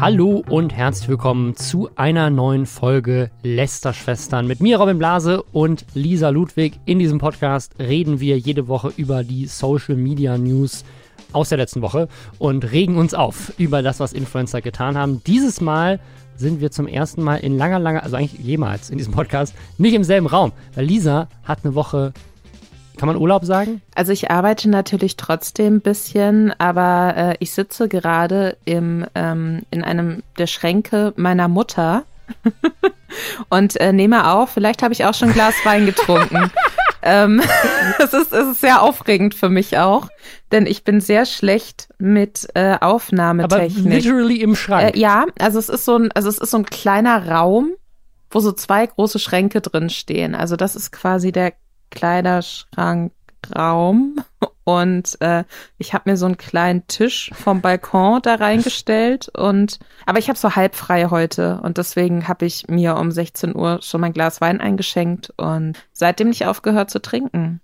Hallo und herzlich willkommen zu einer neuen Folge Lästerschwestern. Mit mir Robin Blase und Lisa Ludwig. In diesem Podcast reden wir jede Woche über die Social Media News aus der letzten Woche und regen uns auf über das, was Influencer getan haben. Dieses Mal sind wir zum ersten Mal in langer, langer, also eigentlich jemals in diesem Podcast, nicht im selben Raum. Weil Lisa hat eine Woche kann man Urlaub sagen? Also ich arbeite natürlich trotzdem ein bisschen, aber äh, ich sitze gerade im, ähm, in einem der Schränke meiner Mutter und äh, nehme auf. Vielleicht habe ich auch schon ein Glas Wein getrunken. ähm, es, ist, es ist sehr aufregend für mich auch, denn ich bin sehr schlecht mit äh, Aufnahmetechnik. Aber literally im Schrank. Äh, ja, also es ist so ein, also es ist so ein kleiner Raum, wo so zwei große Schränke drin stehen. Also das ist quasi der Kleiderschrankraum und äh, ich habe mir so einen kleinen Tisch vom Balkon da reingestellt und aber ich habe so halb frei heute und deswegen habe ich mir um 16 Uhr schon mein Glas Wein eingeschenkt und seitdem nicht aufgehört zu trinken.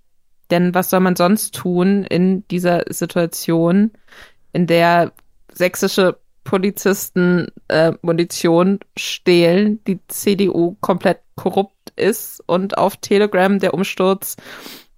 Denn was soll man sonst tun in dieser Situation, in der sächsische Polizisten äh, Munition stehlen, die CDU komplett korrupt ist und auf Telegram der Umsturz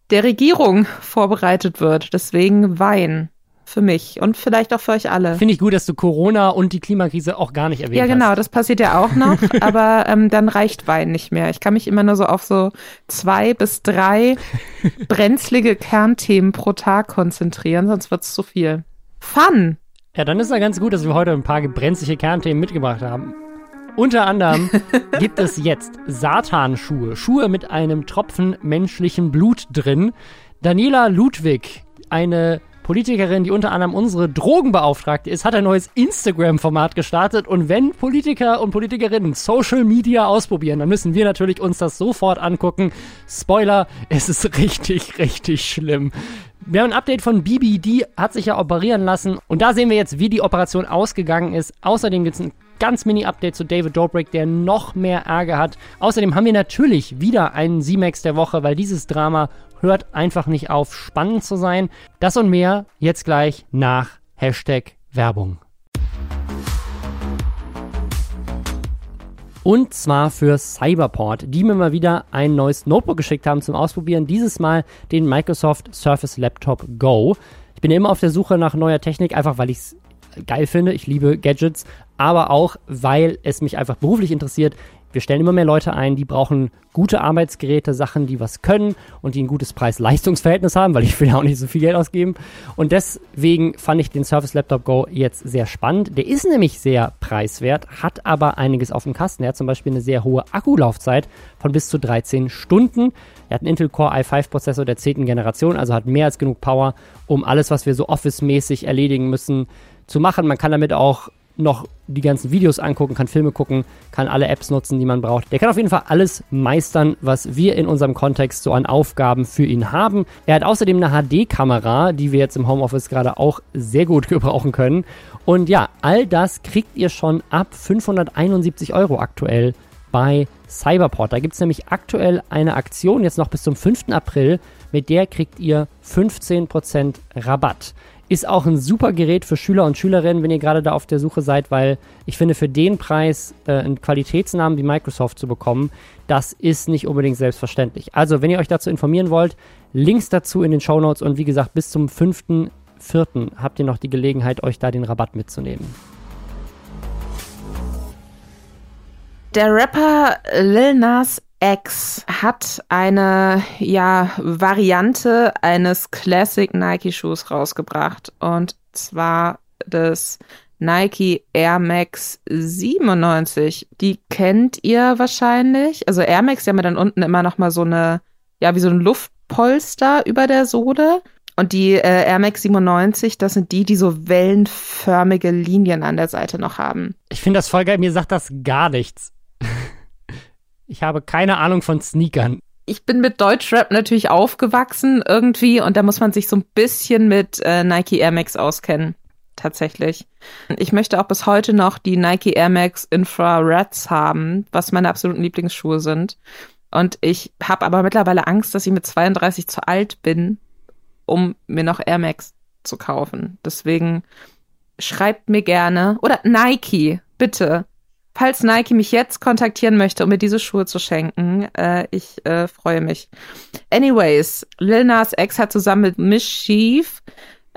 der Regierung vorbereitet wird. Deswegen Wein für mich und vielleicht auch für euch alle. Finde ich gut, dass du Corona und die Klimakrise auch gar nicht erwähnt hast. Ja, genau, hast. das passiert ja auch noch, aber ähm, dann reicht Wein nicht mehr. Ich kann mich immer nur so auf so zwei bis drei brenzlige Kernthemen pro Tag konzentrieren, sonst wird es zu viel. Fun! Ja, dann ist ja ganz gut, dass wir heute ein paar brenzliche Kernthemen mitgebracht haben. Unter anderem gibt es jetzt Satanschuhe, Schuhe mit einem Tropfen menschlichen Blut drin. Daniela Ludwig, eine Politikerin, die unter anderem unsere Drogenbeauftragte ist, hat ein neues Instagram-Format gestartet. Und wenn Politiker und Politikerinnen Social Media ausprobieren, dann müssen wir natürlich uns das sofort angucken. Spoiler, es ist richtig, richtig schlimm. Wir haben ein Update von die hat sich ja operieren lassen. Und da sehen wir jetzt, wie die Operation ausgegangen ist. Außerdem gibt es ein ganz Mini-Update zu David Dobrik, der noch mehr Ärger hat. Außerdem haben wir natürlich wieder einen Z-Max der Woche, weil dieses Drama hört einfach nicht auf, spannend zu sein. Das und mehr jetzt gleich nach Hashtag Werbung. Und zwar für Cyberport, die mir mal wieder ein neues Notebook geschickt haben zum Ausprobieren. Dieses Mal den Microsoft Surface Laptop Go. Ich bin immer auf der Suche nach neuer Technik, einfach weil ich es geil finde. Ich liebe Gadgets, aber auch, weil es mich einfach beruflich interessiert. Wir stellen immer mehr Leute ein, die brauchen gute Arbeitsgeräte, Sachen, die was können und die ein gutes Preis-Leistungs-Verhältnis haben, weil ich will ja auch nicht so viel Geld ausgeben. Und deswegen fand ich den Surface Laptop Go jetzt sehr spannend. Der ist nämlich sehr preiswert, hat aber einiges auf dem Kasten. Er hat zum Beispiel eine sehr hohe Akkulaufzeit von bis zu 13 Stunden. Er hat einen Intel Core i5-Prozessor der 10. Generation, also hat mehr als genug Power, um alles, was wir so Office-mäßig erledigen müssen, zu machen. Man kann damit auch noch die ganzen Videos angucken, kann Filme gucken, kann alle Apps nutzen, die man braucht. Der kann auf jeden Fall alles meistern, was wir in unserem Kontext so an Aufgaben für ihn haben. Er hat außerdem eine HD-Kamera, die wir jetzt im Homeoffice gerade auch sehr gut gebrauchen können. Und ja, all das kriegt ihr schon ab 571 Euro aktuell bei Cyberport. Da gibt es nämlich aktuell eine Aktion, jetzt noch bis zum 5. April, mit der kriegt ihr 15% Rabatt. Ist auch ein super Gerät für Schüler und Schülerinnen, wenn ihr gerade da auf der Suche seid, weil ich finde, für den Preis äh, einen Qualitätsnamen wie Microsoft zu bekommen, das ist nicht unbedingt selbstverständlich. Also, wenn ihr euch dazu informieren wollt, Links dazu in den Show Notes und wie gesagt, bis zum 5.4. habt ihr noch die Gelegenheit, euch da den Rabatt mitzunehmen. Der Rapper Lil Nas X hat eine ja Variante eines Classic Nike Schuhs rausgebracht und zwar des Nike Air Max 97. Die kennt ihr wahrscheinlich. Also Air Max, die haben ja dann unten immer noch mal so eine ja wie so ein Luftpolster über der Sohle. Und die äh, Air Max 97, das sind die, die so wellenförmige Linien an der Seite noch haben. Ich finde das voll geil, mir sagt das gar nichts. Ich habe keine Ahnung von Sneakern. Ich bin mit Deutschrap natürlich aufgewachsen irgendwie und da muss man sich so ein bisschen mit äh, Nike Air Max auskennen. Tatsächlich. Ich möchte auch bis heute noch die Nike Air Max Infrareds haben, was meine absoluten Lieblingsschuhe sind. Und ich habe aber mittlerweile Angst, dass ich mit 32 zu alt bin, um mir noch Air Max zu kaufen. Deswegen schreibt mir gerne oder Nike bitte, falls Nike mich jetzt kontaktieren möchte, um mir diese Schuhe zu schenken, äh, ich äh, freue mich. Anyways, Lil Nas X hat zusammen mit Mischief,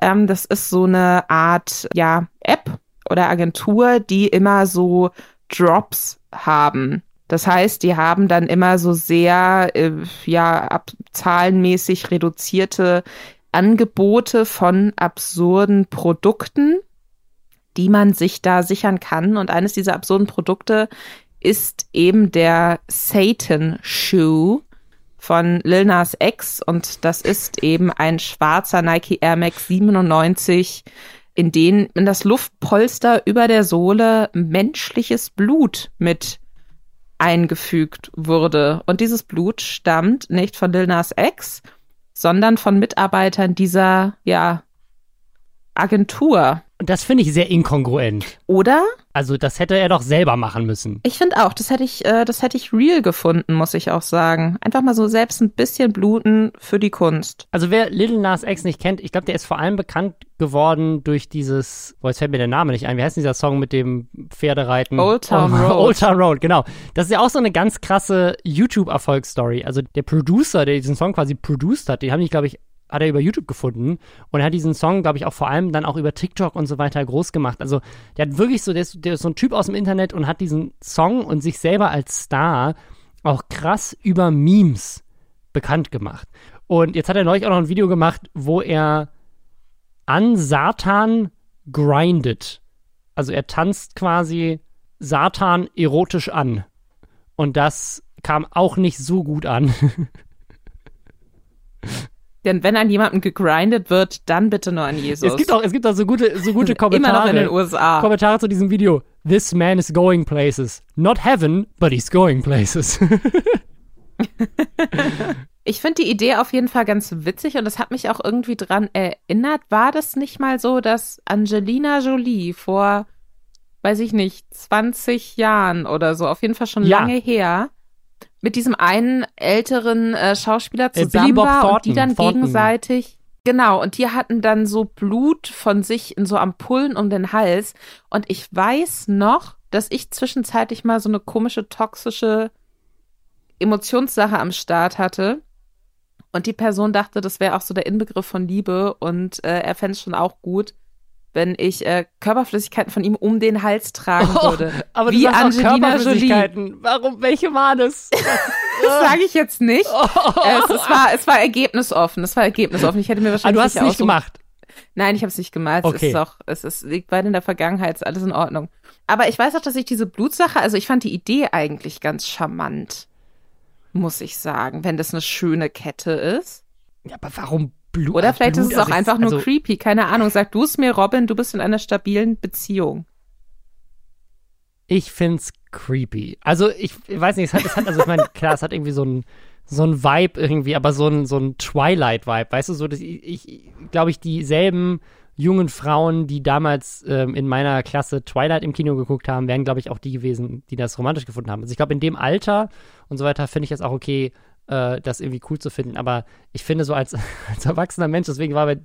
ähm, das ist so eine Art, ja, App oder Agentur, die immer so Drops haben. Das heißt, die haben dann immer so sehr, äh, ja, ab, zahlenmäßig reduzierte Angebote von absurden Produkten, die man sich da sichern kann. Und eines dieser absurden Produkte ist eben der Satan Shoe von Lil Nas X und das ist eben ein schwarzer Nike Air Max 97, in den in das Luftpolster über der Sohle menschliches Blut mit eingefügt wurde. Und dieses Blut stammt nicht von Lil Nas X, sondern von Mitarbeitern dieser, ja, Agentur. Und das finde ich sehr inkongruent. Oder? Also das hätte er doch selber machen müssen. Ich finde auch, das hätte ich, äh, das hätte ich real gefunden, muss ich auch sagen. Einfach mal so selbst ein bisschen bluten für die Kunst. Also wer Little Nas X nicht kennt, ich glaube, der ist vor allem bekannt geworden durch dieses, boah, jetzt fällt mir der Name nicht ein, wie heißt dieser Song mit dem Pferdereiten? Old Town oh, Road. Old Town Road, genau. Das ist ja auch so eine ganz krasse YouTube-Erfolgsstory. Also der Producer, der diesen Song quasi produced hat, den haben die, glaube ich, hat er über YouTube gefunden und hat diesen Song, glaube ich, auch vor allem dann auch über TikTok und so weiter groß gemacht. Also der hat wirklich so, der ist, der ist so ein Typ aus dem Internet und hat diesen Song und sich selber als Star auch krass über Memes bekannt gemacht. Und jetzt hat er neulich auch noch ein Video gemacht, wo er an Satan grindet. Also er tanzt quasi Satan erotisch an. Und das kam auch nicht so gut an. Denn wenn an jemandem gegrindet wird, dann bitte nur an Jesus. Es gibt auch, es gibt auch so gute, so gute Kommentare. Immer noch in den USA. Kommentare zu diesem Video. This man is going places. Not heaven, but he's going places. ich finde die Idee auf jeden Fall ganz witzig und das hat mich auch irgendwie dran erinnert. War das nicht mal so, dass Angelina Jolie vor, weiß ich nicht, 20 Jahren oder so, auf jeden Fall schon ja. lange her, mit diesem einen älteren äh, Schauspieler zusammen äh, war Thornton, und die dann Thornton. gegenseitig Genau, und die hatten dann so Blut von sich in so Ampullen um den Hals. Und ich weiß noch, dass ich zwischenzeitlich mal so eine komische, toxische Emotionssache am Start hatte. Und die Person dachte, das wäre auch so der Inbegriff von Liebe und äh, er fände es schon auch gut, wenn ich äh, Körperflüssigkeiten von ihm um den Hals tragen oh, würde. aber Wie Angelina Jolie. Warum? Welche waren es? das sage ich jetzt nicht. Oh. Es, es, war, es war ergebnisoffen. Es war ergebnisoffen. Ich hätte mir wahrscheinlich. Aber du hast es nicht gemacht. Nein, ich habe es nicht gemacht. Okay. Es ist auch, es ist, liegt weit in der Vergangenheit, ist alles in Ordnung. Aber ich weiß auch, dass ich diese Blutsache, also ich fand die Idee eigentlich ganz charmant, muss ich sagen, wenn das eine schöne Kette ist. Ja, aber warum Blut. Oder vielleicht Blut, ist es auch also einfach nur also, creepy, keine Ahnung. Sag du es mir, Robin, du bist in einer stabilen Beziehung. Ich find's creepy. Also ich, ich weiß nicht, es hat, es hat also ich meine, klar, es hat irgendwie so ein so ein Vibe irgendwie, aber so ein so ein Twilight Vibe, weißt du, so dass ich, ich glaube ich dieselben jungen Frauen, die damals ähm, in meiner Klasse Twilight im Kino geguckt haben, wären glaube ich auch die gewesen, die das romantisch gefunden haben. Also ich glaube in dem Alter und so weiter finde ich das auch okay, äh, das irgendwie cool zu finden. Aber ich finde so als, als erwachsener Mensch, deswegen war bei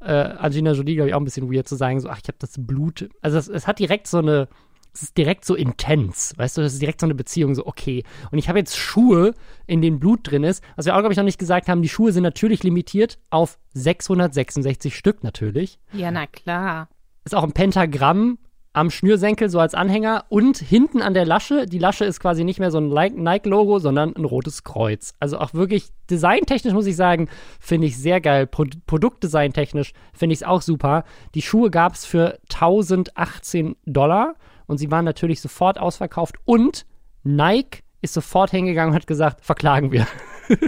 äh, Angelina Jolie, glaube ich, auch ein bisschen weird zu sagen, so, ach, ich habe das Blut. Also es, es hat direkt so eine, es ist direkt so intens, weißt du, das ist direkt so eine Beziehung, so okay. Und ich habe jetzt Schuhe, in denen Blut drin ist. Was wir auch, glaube ich, noch nicht gesagt haben, die Schuhe sind natürlich limitiert auf 666 Stück natürlich. Ja, na klar. Ist auch ein Pentagramm am Schnürsenkel so als Anhänger und hinten an der Lasche. Die Lasche ist quasi nicht mehr so ein Nike-Logo, sondern ein rotes Kreuz. Also auch wirklich designtechnisch muss ich sagen, finde ich sehr geil. Pro Produktdesigntechnisch finde ich es auch super. Die Schuhe gab es für 1018 Dollar und sie waren natürlich sofort ausverkauft und Nike ist sofort hingegangen und hat gesagt, verklagen wir.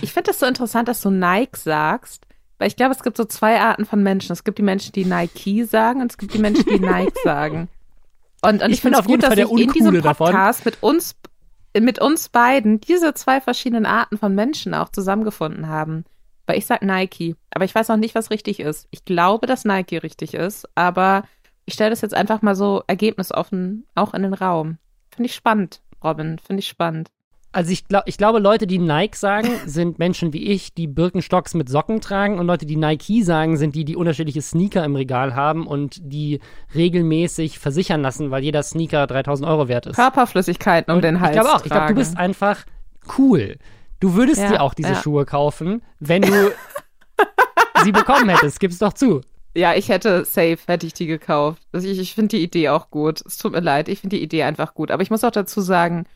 ich finde das so interessant, dass du Nike sagst, weil ich glaube, es gibt so zwei Arten von Menschen. Es gibt die Menschen, die Nike sagen und es gibt die Menschen, die Nike sagen. Und, und ich, ich finde es gut, dass ich in diesem Podcast davon. mit uns, mit uns beiden diese zwei verschiedenen Arten von Menschen auch zusammengefunden haben. Weil ich sage Nike, aber ich weiß noch nicht, was richtig ist. Ich glaube, dass Nike richtig ist, aber ich stelle das jetzt einfach mal so ergebnisoffen auch in den Raum. Finde ich spannend, Robin, finde ich spannend. Also ich, glaub, ich glaube, Leute, die Nike sagen, sind Menschen wie ich, die Birkenstocks mit Socken tragen und Leute, die Nike sagen, sind die, die unterschiedliche Sneaker im Regal haben und die regelmäßig versichern lassen, weil jeder Sneaker 3000 Euro wert ist. Körperflüssigkeiten um Und den Hals Ich glaube auch. Ich glaube, du bist einfach cool. Du würdest Ja, dir auch diese ja. Schuhe kaufen, wenn du sie bekommen hättest. Gib's doch zu. Ja, ich hätte safe, hätte ich die gekauft. Also ich, ich finde die Idee auch gut. Es tut mir leid, ich finde die Idee einfach gut. Aber ich muss auch dazu sagen,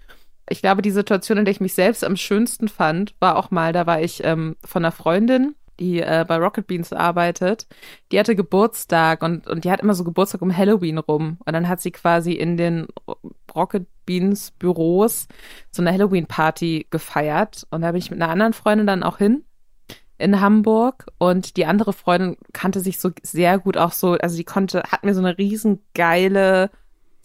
ich glaube, die Situation, in der ich mich selbst am schönsten fand, war auch mal, da war ich ähm, von einer Freundin, die äh, bei Rocket Beans arbeitet. Die hatte Geburtstag und, und die hat immer so Geburtstag um Halloween rum. Und dann hat sie quasi in den Rocket Beans Büros so eine Halloween-Party gefeiert. Und da bin ich mit einer anderen Freundin dann auch hin in Hamburg und die andere Freundin kannte sich so sehr gut auch so, also die konnte, hat mir so eine riesen geile,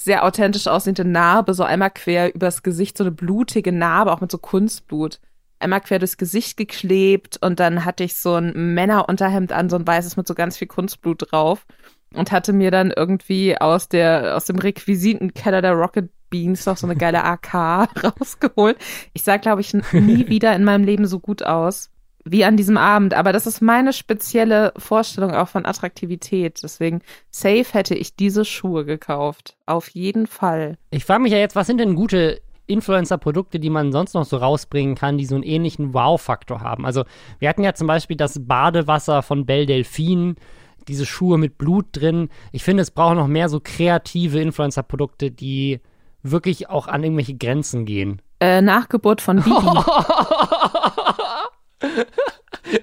sehr authentisch aussehende Narbe, so einmal quer übers Gesicht, so eine blutige Narbe, auch mit so Kunstblut. Einmal quer durchs Gesicht geklebt und dann hatte ich so ein Männerunterhemd an, so ein weißes mit so ganz viel Kunstblut drauf und hatte mir dann irgendwie aus der, aus dem Requisitenkeller der Rocket Beans noch so eine geile AK rausgeholt. Ich sah, glaube ich, nie wieder in meinem Leben so gut aus wie an diesem Abend. Aber das ist meine spezielle Vorstellung auch von Attraktivität. Deswegen, safe hätte ich diese Schuhe gekauft. Auf jeden Fall. Ich frage mich ja jetzt, was sind denn gute Influencer-Produkte, die man sonst noch so rausbringen kann, die so einen ähnlichen Wow-Faktor haben? Also, wir hatten ja zum Beispiel das Badewasser von Belle Delphine, diese Schuhe mit Blut drin. Ich finde, es braucht noch mehr so kreative Influencer-Produkte, die wirklich auch an irgendwelche Grenzen gehen. Äh, Nachgeburt von Bibi.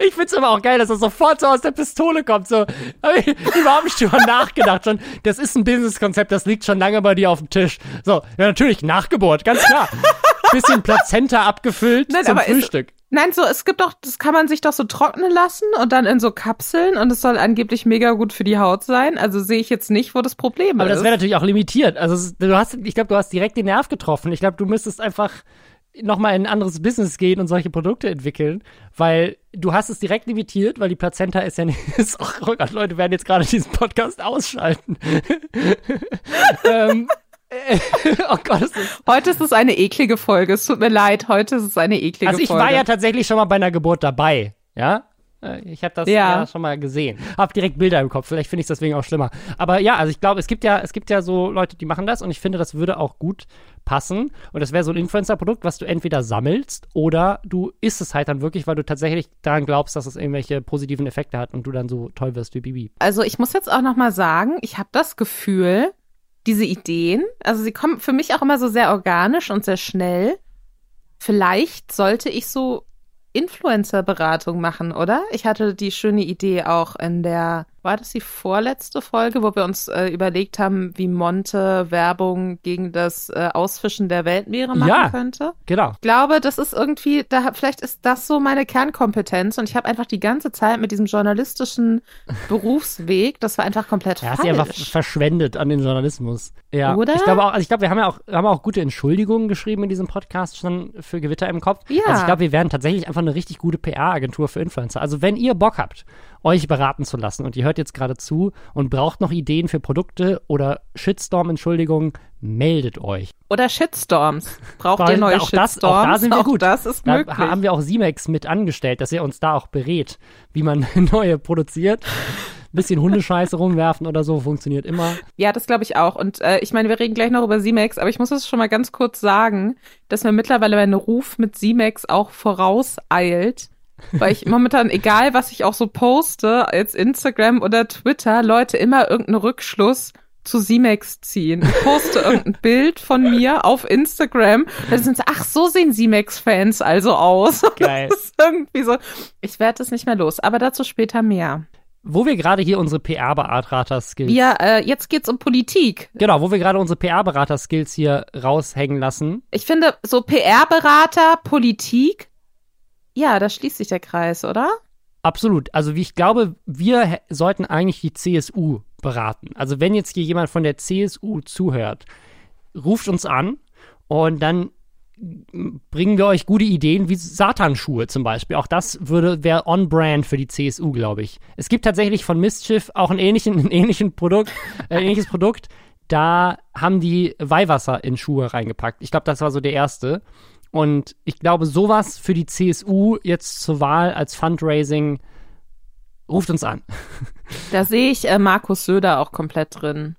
Ich find's aber auch geil, dass das sofort so aus der Pistole kommt. So, hab ich überhaupt nicht drüber nachgedacht. Schon, das ist ein Businesskonzept, das liegt schon lange bei dir auf dem Tisch. So, ja, natürlich, Nachgeburt, ganz klar. Bisschen Plazenta abgefüllt Nein, zum aber ist- Frühstück. Nein, so, es gibt doch, das kann man sich doch so trocknen lassen und dann in so Kapseln und es soll angeblich mega gut für die Haut sein. Also sehe ich jetzt nicht, wo das Problem Aber ist. das wäre natürlich auch limitiert. Also du hast, ich glaube, du hast direkt den Nerv getroffen. Ich glaube, du müsstest einfach nochmal in ein anderes Business gehen und solche Produkte entwickeln, weil du hast es direkt limitiert, weil die Plazenta ist ja nicht, ist, oh Gott, Leute werden jetzt gerade diesen Podcast ausschalten. ähm, äh, oh Gott, ist Heute ist es eine eklige Folge. Es tut mir leid, heute ist es eine eklige Also ich Folge. war ja tatsächlich schon mal bei einer Geburt dabei, ja? Äh, Ich habe das ja. Ja. schon mal gesehen. Hab direkt Bilder im Kopf. Vielleicht finde ich es deswegen auch schlimmer. Aber ja, also ich glaube, es gibt ja, es gibt ja so Leute, die machen das und ich finde, das würde auch gut passen. Und das wäre so ein Influencer-Produkt, was du entweder sammelst oder du isst es halt dann wirklich, weil du tatsächlich daran glaubst, dass es irgendwelche positiven Effekte hat und du dann so toll wirst wie Bibi. Also ich muss jetzt auch noch mal sagen, ich habe das Gefühl, diese Ideen, also sie kommen für mich auch immer so sehr organisch und sehr schnell. Vielleicht sollte ich so Influencer-Beratung machen, oder? Ich hatte die schöne Idee auch in der, war das die vorletzte Folge, wo wir uns äh, überlegt haben, wie Monte Werbung gegen das äh, Ausfischen der Weltmeere machen Ja. könnte? Genau. Ich glaube, das ist irgendwie, da vielleicht ist das so meine Kernkompetenz und ich habe einfach die ganze Zeit mit diesem journalistischen Berufsweg, das war einfach komplett Er hat sie einfach falsch. verschwendet an den Journalismus. Ja. Oder? Ich glaube auch, also ich glaube, wir haben ja auch, haben auch gute Entschuldigungen geschrieben in diesem Podcast schon für Gewitter im Kopf. Ja. Also ich glaube, wir werden tatsächlich einfach eine richtig gute PR-Agentur für Influencer. Also wenn ihr Bock habt, euch beraten zu lassen und ihr hört jetzt gerade zu und braucht noch Ideen für Produkte oder Shitstorm-Entschuldigungen, meldet euch. Oder Shitstorms. Braucht ihr neue auch das, Shitstorms? auch da sind wir Auch gut. das ist da möglich. haben wir auch Simex mit angestellt, dass er uns da auch berät, wie man neue produziert. Bisschen Hundescheiße rumwerfen oder so funktioniert immer. Ja, das glaube ich auch. Und äh, ich meine, wir reden gleich noch über Simex, aber ich muss es schon mal ganz kurz sagen, dass mir mittlerweile mein Ruf mit Simex auch vorauseilt. Weil ich momentan, egal was ich auch so poste, jetzt Instagram oder Twitter, Leute immer irgendeinen Rückschluss zu Simex ziehen. Ich poste irgendein Bild von mir auf Instagram, dann sind sie, ach, so sehen Simex-Fans also aus. Geil. Das ist irgendwie so. Ich werde es nicht mehr los, aber dazu später mehr. Wo wir gerade hier unsere PR-Berater-Skills Ja, äh, jetzt geht's um Politik. Genau, wo wir gerade unsere PR-Berater-Skills hier raushängen lassen. Ich finde, so PR-Berater, Politik, ja, da schließt sich der Kreis, oder? Absolut. Also wie ich glaube, wir sollten eigentlich die CSU beraten. Also wenn jetzt hier jemand von der CSU zuhört, ruft uns an und dann bringen wir euch gute Ideen wie Satanschuhe zum Beispiel. Auch das würde wäre on brand für die CSU, glaube ich. Es gibt tatsächlich von Mistschiff auch einen ähnlichen, einen ähnlichen Produkt, äh, ein ähnliches Produkt. Da haben die Weihwasser in Schuhe reingepackt. Ich glaube, das war so der erste. Und ich glaube, sowas für die CSU jetzt zur Wahl als Fundraising ruft uns an. Da sehe ich äh, Markus Söder auch komplett drin.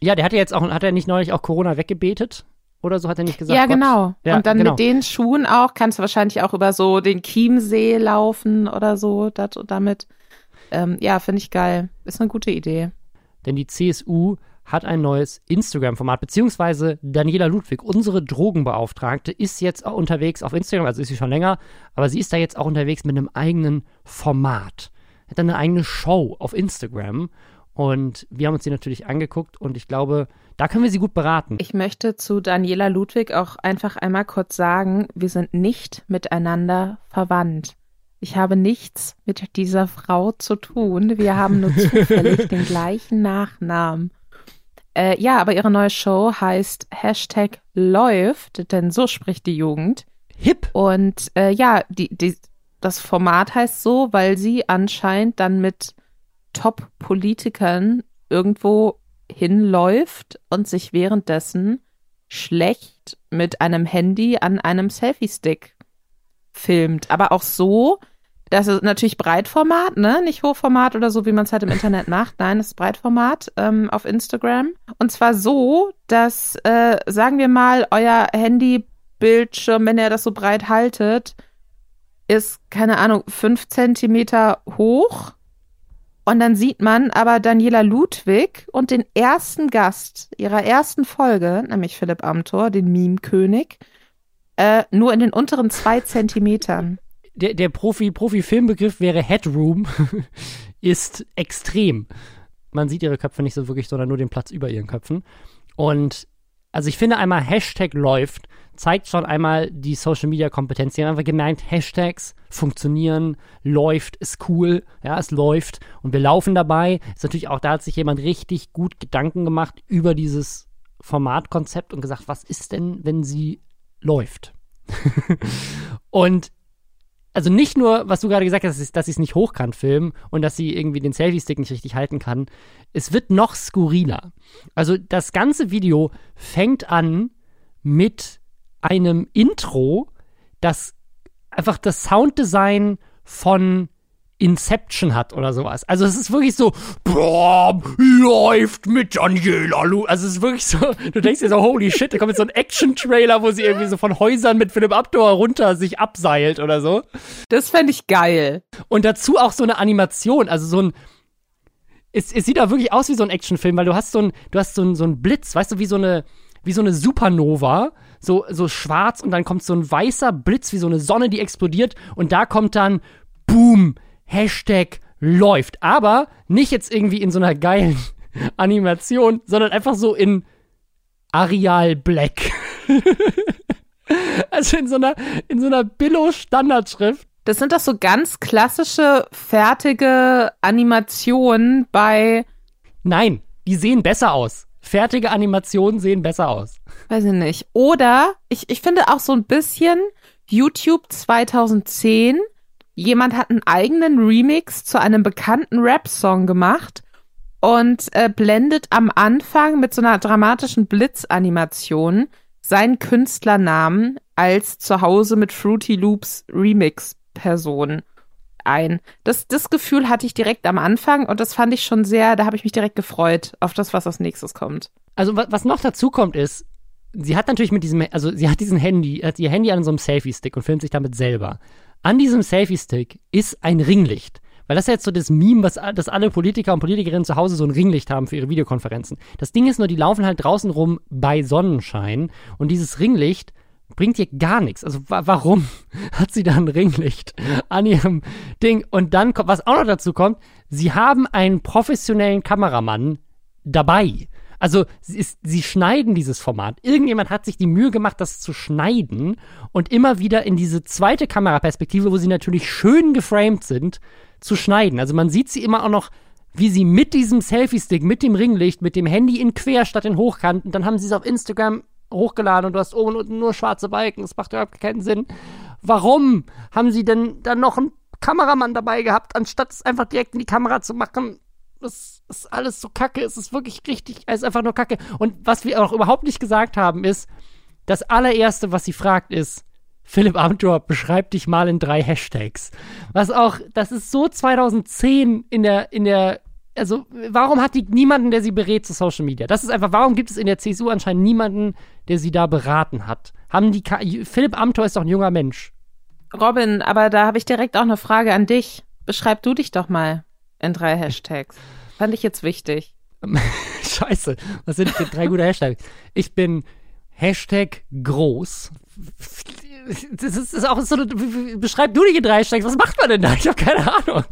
Ja, der hat ja jetzt auch, hat er nicht neulich auch Corona weggebetet? Oder so hat er nicht gesagt? Ja, genau. Ja, und dann genau. mit den Schuhen auch kannst du wahrscheinlich auch über so den Chiemsee laufen oder so dat, damit. Ähm, ja, finde ich geil. Ist eine gute Idee. Denn die CSU hat ein neues Instagram-Format, beziehungsweise Daniela Ludwig, unsere Drogenbeauftragte, ist jetzt auch unterwegs auf Instagram, also ist sie schon länger, aber sie ist da jetzt auch unterwegs mit einem eigenen Format. Hat dann eine eigene Show auf Instagram und wir haben uns die natürlich angeguckt und ich glaube, da können wir sie gut beraten. Ich möchte zu Daniela Ludwig auch einfach einmal kurz sagen, wir sind nicht miteinander verwandt. Ich habe nichts mit dieser Frau zu tun. Wir haben nur zufällig den gleichen Nachnamen. Äh, ja, aber ihre neue Show heißt Hashtag läuft, denn so spricht die Jugend. Hip! Und äh, ja, die, die, das Format heißt so, weil sie anscheinend dann mit Top-Politikern irgendwo hinläuft und sich währenddessen schlecht mit einem Handy an einem Selfie-Stick filmt. Aber auch so, das ist natürlich Breitformat, ne? Nicht Hochformat oder so, wie man es halt im Internet macht. Nein, das ist Breitformat ähm, auf Instagram. Und zwar so, dass, äh, sagen wir mal, euer Handybildschirm, wenn ihr das so breit haltet, ist, keine Ahnung, fünf Zentimeter hoch. Und dann sieht man aber Daniela Ludwig und den ersten Gast ihrer ersten Folge, nämlich Philipp Amthor, den Meme-König, äh, nur in den unteren zwei Zentimetern. Der, der Profi, Profi-Filmbegriff wäre Headroom, ist extrem. Man sieht ihre Köpfe nicht so wirklich, sondern nur den Platz über ihren Köpfen. Und also ich finde einmal Hashtag läuft, zeigt schon einmal die Social Media Kompetenz. Die haben einfach gemerkt, Hashtags funktionieren, läuft, ist cool, ja, es läuft und wir laufen dabei. Ist natürlich auch, da hat sich jemand richtig gut Gedanken gemacht über dieses Formatkonzept und gesagt, was ist denn, wenn sie läuft? und also nicht nur, was du gerade gesagt hast, dass sie es nicht hochkant filmen und dass sie irgendwie den Selfie-Stick nicht richtig halten kann. Es wird noch skurriler. Also das ganze Video fängt an mit einem Intro, das einfach das Sounddesign von Inception hat oder sowas. Also es ist wirklich so, boah, läuft mit Daniela Lu. Also es ist wirklich so, du denkst dir so, holy shit, da kommt jetzt so ein Action-Trailer, wo sie irgendwie so von Häusern mit Philipp Abdor runter sich abseilt oder so. Das fände ich geil. Und dazu auch so eine Animation, also so ein, es, es sieht auch wirklich aus wie so ein Actionfilm, weil du hast so ein, du hast so ein, so ein Blitz, weißt du, wie so eine, wie so eine Supernova, so, so schwarz und dann kommt so ein weißer Blitz, wie so eine Sonne, die explodiert und da kommt dann, boom, Hashtag läuft. Aber nicht jetzt irgendwie in so einer geilen Animation, sondern einfach so in Arial Black. also in so einer, in so einer Billo-Standardschrift. Das sind doch so ganz klassische, fertige Animationen bei. Nein, die sehen besser aus. Fertige Animationen sehen besser aus. Weiß ich nicht. Oder ich, ich finde auch so ein bisschen YouTube 2010. Jemand hat einen eigenen Remix zu einem bekannten Rap-Song gemacht und äh, blendet am Anfang mit so einer dramatischen Blitzanimation seinen Künstlernamen als Zuhause mit Fruity Loops Remix-Person ein. Das, das Gefühl hatte ich direkt am Anfang und das fand ich schon sehr, da habe ich mich direkt gefreut auf das, was als nächstes kommt. Also was, was noch dazu kommt ist, sie hat natürlich mit diesem, also sie hat diesen Handy, hat ihr Handy an so einem Selfie-Stick und filmt sich damit selber. An diesem Selfie-Stick ist ein Ringlicht. Weil das ist jetzt so das Meme, was, dass alle Politiker und Politikerinnen zu Hause so ein Ringlicht haben für ihre Videokonferenzen. Das Ding ist nur, die laufen halt draußen rum bei Sonnenschein und dieses Ringlicht bringt ihr gar nichts. Also wa warum hat sie da ein Ringlicht an ihrem Ding? Und dann, kommt, was auch noch dazu kommt, sie haben einen professionellen Kameramann dabei. Also sie, ist, sie schneiden dieses Format. Irgendjemand hat sich die Mühe gemacht, das zu schneiden und immer wieder in diese zweite Kameraperspektive, wo sie natürlich schön geframed sind, zu schneiden. Also man sieht sie immer auch noch, wie sie mit diesem Selfie-Stick, mit dem Ringlicht, mit dem Handy in quer statt in hochkanten, dann haben sie es auf Instagram hochgeladen und du hast oben und unten nur schwarze Balken. Das macht überhaupt keinen Sinn. Warum haben sie denn dann noch einen Kameramann dabei gehabt, anstatt es einfach direkt in die Kamera zu machen? Das ist alles so kacke. Es ist wirklich richtig, es ist einfach nur kacke. Und was wir auch überhaupt nicht gesagt haben, ist, das allererste, was sie fragt, ist, Philipp Amthor beschreibt dich mal in drei Hashtags. Was auch, das ist so 2010 in der, in der, also warum hat die niemanden, der sie berät zu Social Media? Das ist einfach, warum gibt es in der CSU anscheinend niemanden, der sie da beraten hat? Haben die, Philipp Amthor ist doch ein junger Mensch. Robin, aber da habe ich direkt auch eine Frage an dich. Beschreib du dich doch mal in drei Hashtags. Fand ich jetzt wichtig. Scheiße, was sind drei gute Hashtags? Ich bin Hashtag groß. Das ist, ist auch so, beschreib du dich in drei Hashtags. Was macht man denn da? Ich habe keine Ahnung.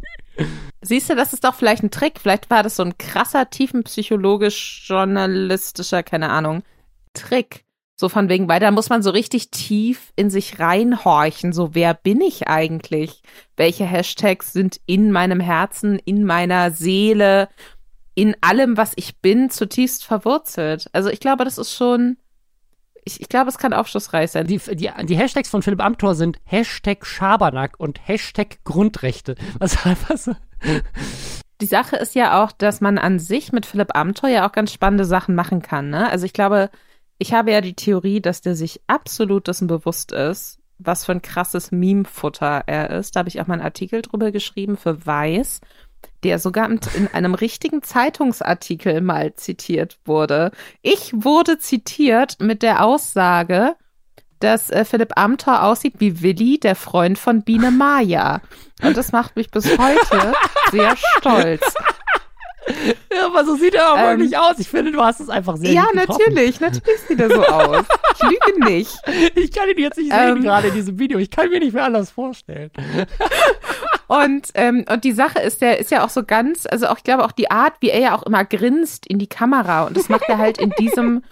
Siehst du, das ist doch vielleicht ein Trick. Vielleicht war das so ein krasser, tiefenpsychologisch-journalistischer, keine Ahnung, Trick. So von wegen, weil da muss man so richtig tief in sich reinhorchen. So, wer bin ich eigentlich? Welche Hashtags sind in meinem Herzen, in meiner Seele, in allem, was ich bin, zutiefst verwurzelt? Also ich glaube, das ist schon, ich, ich glaube, es kann aufschlussreich sein. Die, die, die Hashtags von Philipp Amthor sind Hashtag Schabernack und Hashtag Grundrechte. Was so. Die Sache ist ja auch, dass man an sich mit Philipp Amthor ja auch ganz spannende Sachen machen kann. Ne? Also ich glaube, ich habe ja die Theorie, dass der sich absolut dessen bewusst ist, was für ein krasses Meme-Futter er ist. Da habe ich auch mal einen Artikel drüber geschrieben für Weiß, der sogar in einem richtigen Zeitungsartikel mal zitiert wurde. Ich wurde zitiert mit der Aussage, dass äh, Philipp Amthor aussieht wie Willi, der Freund von Biene Maya. Und das macht mich bis heute sehr stolz. Ja, aber so sieht er aber ähm, nicht aus. Ich finde, du hast es einfach sehr Ja, natürlich. Natürlich sieht er so aus. Ich lüge nicht. Ich kann ihn jetzt nicht sehen ähm, gerade in diesem Video. Ich kann mir nicht mehr anders vorstellen. Und, ähm, und die Sache ist, der ist ja auch so ganz, also auch, ich glaube auch die Art, wie er ja auch immer grinst in die Kamera. Und das macht er halt in diesem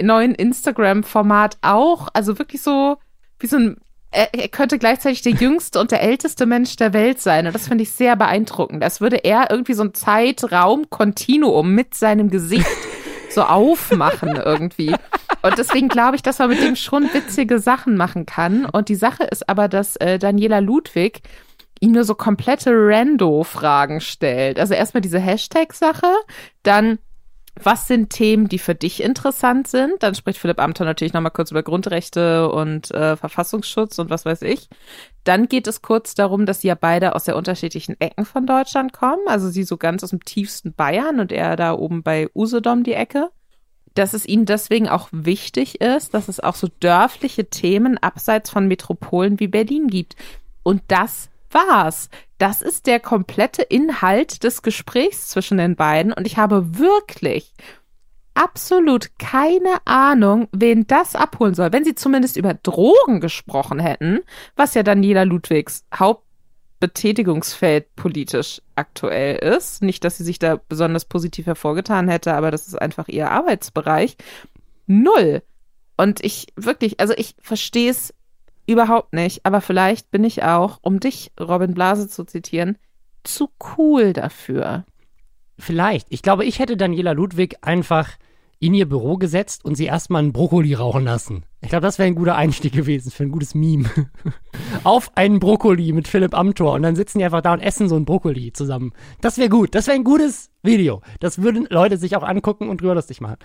neuen Instagram-Format auch. Also wirklich so wie so ein er, er könnte gleichzeitig der jüngste und der älteste Mensch der Welt sein. Und das finde ich sehr beeindruckend. Als würde er irgendwie so ein Zeitraum-Kontinuum mit seinem Gesicht so aufmachen irgendwie. Und deswegen glaube ich, dass man mit dem schon witzige Sachen machen kann. Und die Sache ist aber, dass äh, Daniela Ludwig ihm nur so komplette Rando-Fragen stellt. Also erstmal diese Hashtag-Sache, dann was sind Themen, die für dich interessant sind? Dann spricht Philipp Amthor natürlich nochmal kurz über Grundrechte und äh, Verfassungsschutz und was weiß ich. Dann geht es kurz darum, dass sie ja beide aus sehr unterschiedlichen Ecken von Deutschland kommen. Also sie so ganz aus dem tiefsten Bayern und er da oben bei Usedom die Ecke. Dass es ihnen deswegen auch wichtig ist, dass es auch so dörfliche Themen abseits von Metropolen wie Berlin gibt. Und das war's. Das ist der komplette Inhalt des Gesprächs zwischen den beiden und ich habe wirklich absolut keine Ahnung, wen das abholen soll. Wenn sie zumindest über Drogen gesprochen hätten, was ja Daniela Ludwigs Hauptbetätigungsfeld politisch aktuell ist. Nicht, dass sie sich da besonders positiv hervorgetan hätte, aber das ist einfach ihr Arbeitsbereich. Null. Und ich wirklich, also ich verstehe es Überhaupt nicht. Aber vielleicht bin ich auch, um dich, Robin Blase zu zitieren, zu cool dafür. Vielleicht. Ich glaube, ich hätte Daniela Ludwig einfach in ihr Büro gesetzt und sie erstmal einen Brokkoli rauchen lassen. Ich glaube, das wäre ein guter Einstieg gewesen für ein gutes Meme. Auf einen Brokkoli mit Philipp Amthor und dann sitzen die einfach da und essen so ein Brokkoli zusammen. Das wäre gut. Das wäre ein gutes Video. Das würden Leute sich auch angucken und drüber lustig machen.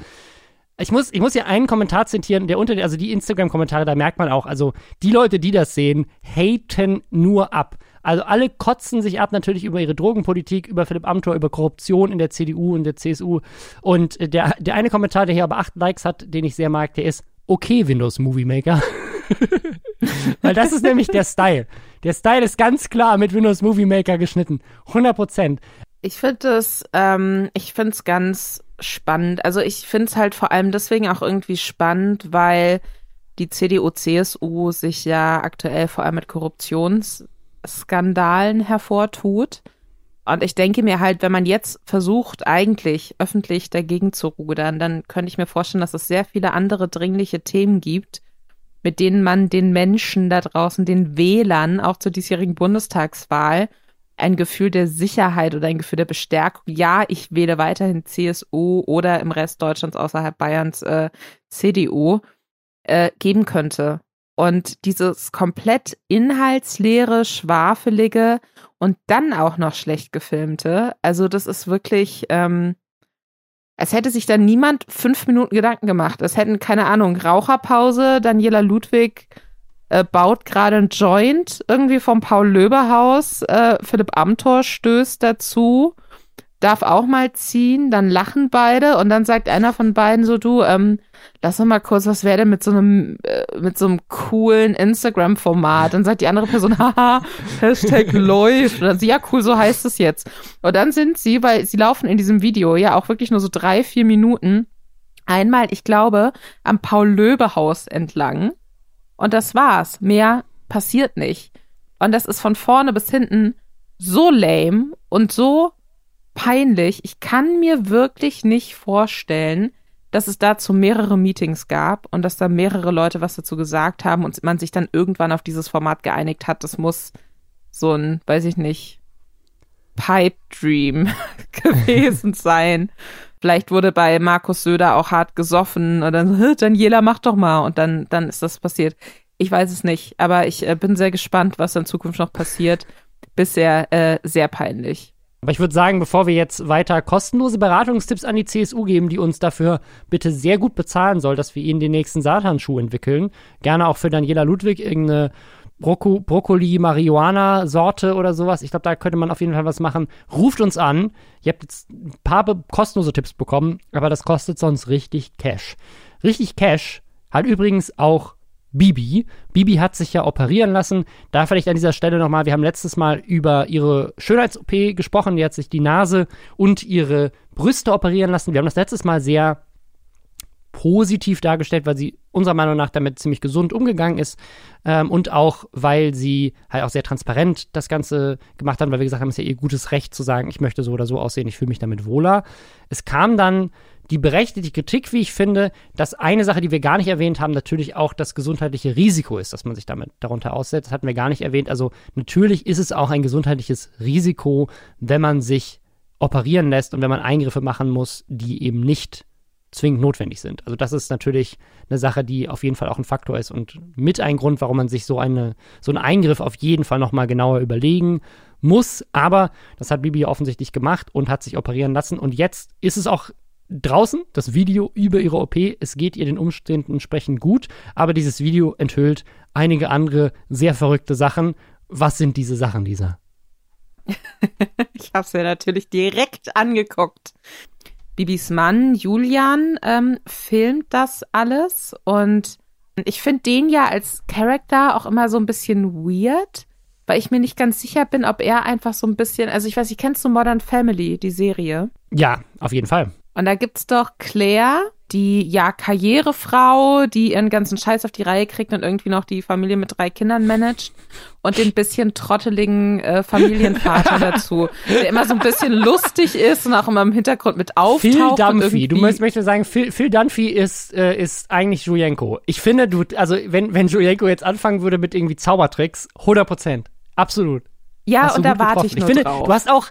Ich muss, ich muss hier einen Kommentar zitieren, der unter, also die Instagram-Kommentare, da merkt man auch, also die Leute, die das sehen, haten nur ab. Also alle kotzen sich ab natürlich über ihre Drogenpolitik, über Philipp Amthor, über Korruption in der CDU und der CSU. Und der, der eine Kommentar, der hier aber acht Likes hat, den ich sehr mag, der ist, okay, Windows Movie Maker. Weil das ist nämlich der Style. Der Style ist ganz klar mit Windows Movie Maker geschnitten. 100 Prozent. Ich finde es, ähm, ich finde es ganz spannend. Also ich finde es halt vor allem deswegen auch irgendwie spannend, weil die CDU, CSU sich ja aktuell vor allem mit Korruptionsskandalen hervortut. Und ich denke mir halt, wenn man jetzt versucht, eigentlich öffentlich dagegen zu rudern, dann könnte ich mir vorstellen, dass es sehr viele andere dringliche Themen gibt, mit denen man den Menschen da draußen, den Wählern, auch zur diesjährigen Bundestagswahl, ein Gefühl der Sicherheit oder ein Gefühl der Bestärkung. Ja, ich wähle weiterhin CSU oder im Rest Deutschlands außerhalb Bayerns äh, CDU äh, geben könnte. Und dieses komplett inhaltsleere, schwafelige und dann auch noch schlecht gefilmte, also das ist wirklich, ähm, als hätte sich da niemand fünf Minuten Gedanken gemacht. Es hätten, keine Ahnung, Raucherpause, Daniela Ludwig äh, baut gerade ein Joint irgendwie vom Paul-Löbe-Haus. Äh, Philipp Amthor stößt dazu, darf auch mal ziehen, dann lachen beide und dann sagt einer von beiden so, du, ähm, lass doch mal kurz, was wäre denn mit so einem, äh, mit so einem coolen Instagram-Format? Dann sagt die andere Person, haha, Hashtag läuft. Und dann sie, ja cool, so heißt es jetzt. Und dann sind sie, weil sie laufen in diesem Video ja auch wirklich nur so drei, vier Minuten, einmal, ich glaube, am Paul-Löbe-Haus entlang und das war's. Mehr passiert nicht. Und das ist von vorne bis hinten so lame und so peinlich. Ich kann mir wirklich nicht vorstellen, dass es dazu mehrere Meetings gab und dass da mehrere Leute was dazu gesagt haben und man sich dann irgendwann auf dieses Format geeinigt hat. Das muss so ein, weiß ich nicht, Pipe Dream gewesen sein. Vielleicht wurde bei Markus Söder auch hart gesoffen und dann, Daniela, mach doch mal. Und dann, dann ist das passiert. Ich weiß es nicht, aber ich äh, bin sehr gespannt, was in Zukunft noch passiert. Bisher äh, sehr peinlich. Aber ich würde sagen, bevor wir jetzt weiter kostenlose Beratungstipps an die CSU geben, die uns dafür bitte sehr gut bezahlen soll, dass wir ihnen den nächsten Satanschuh entwickeln, gerne auch für Daniela Ludwig irgendeine Brocco Brokkoli, Marihuana Sorte oder sowas. Ich glaube, da könnte man auf jeden Fall was machen. Ruft uns an. Ihr habt jetzt ein paar kostenlose Tipps bekommen, aber das kostet sonst richtig Cash. Richtig Cash hat übrigens auch Bibi. Bibi hat sich ja operieren lassen. Da vielleicht an dieser Stelle nochmal, wir haben letztes Mal über ihre Schönheits-OP gesprochen. Die hat sich die Nase und ihre Brüste operieren lassen. Wir haben das letztes Mal sehr positiv dargestellt, weil sie unserer Meinung nach damit ziemlich gesund umgegangen ist ähm, und auch, weil sie halt auch sehr transparent das Ganze gemacht hat, weil wir gesagt haben, es ist ja ihr gutes Recht zu sagen, ich möchte so oder so aussehen, ich fühle mich damit wohler. Es kam dann die berechtigte Kritik, wie ich finde, dass eine Sache, die wir gar nicht erwähnt haben, natürlich auch das gesundheitliche Risiko ist, dass man sich damit darunter aussetzt. Das hatten wir gar nicht erwähnt. Also natürlich ist es auch ein gesundheitliches Risiko, wenn man sich operieren lässt und wenn man Eingriffe machen muss, die eben nicht zwingend notwendig sind. Also das ist natürlich eine Sache, die auf jeden Fall auch ein Faktor ist und mit ein Grund, warum man sich so eine so einen Eingriff auf jeden Fall noch mal genauer überlegen muss. Aber das hat Bibi offensichtlich gemacht und hat sich operieren lassen und jetzt ist es auch draußen das Video über ihre OP. Es geht ihr den Umständen entsprechend gut, aber dieses Video enthüllt einige andere sehr verrückte Sachen. Was sind diese Sachen, Lisa? ich habe es ja natürlich direkt angeguckt. Bibis Mann Julian ähm, filmt das alles und ich finde den ja als Charakter auch immer so ein bisschen weird, weil ich mir nicht ganz sicher bin, ob er einfach so ein bisschen, also ich weiß, ich kennst du Modern Family, die Serie? Ja, auf jeden Fall. Und da gibt's doch Claire, die ja Karrierefrau, die ihren ganzen Scheiß auf die Reihe kriegt und irgendwie noch die Familie mit drei Kindern managt und den bisschen trotteligen äh, Familienvater dazu, der immer so ein bisschen lustig ist und auch immer im Hintergrund mit auftaucht. Phil Dunphy, du möchtest, sagen, Phil, Phil Dunphy ist, äh, ist eigentlich Julienko. Ich finde, du, also wenn, wenn Julienko jetzt anfangen würde mit irgendwie Zaubertricks, 100 Prozent. Absolut. Ja, und da warte ich nur Ich finde, drauf. du hast auch,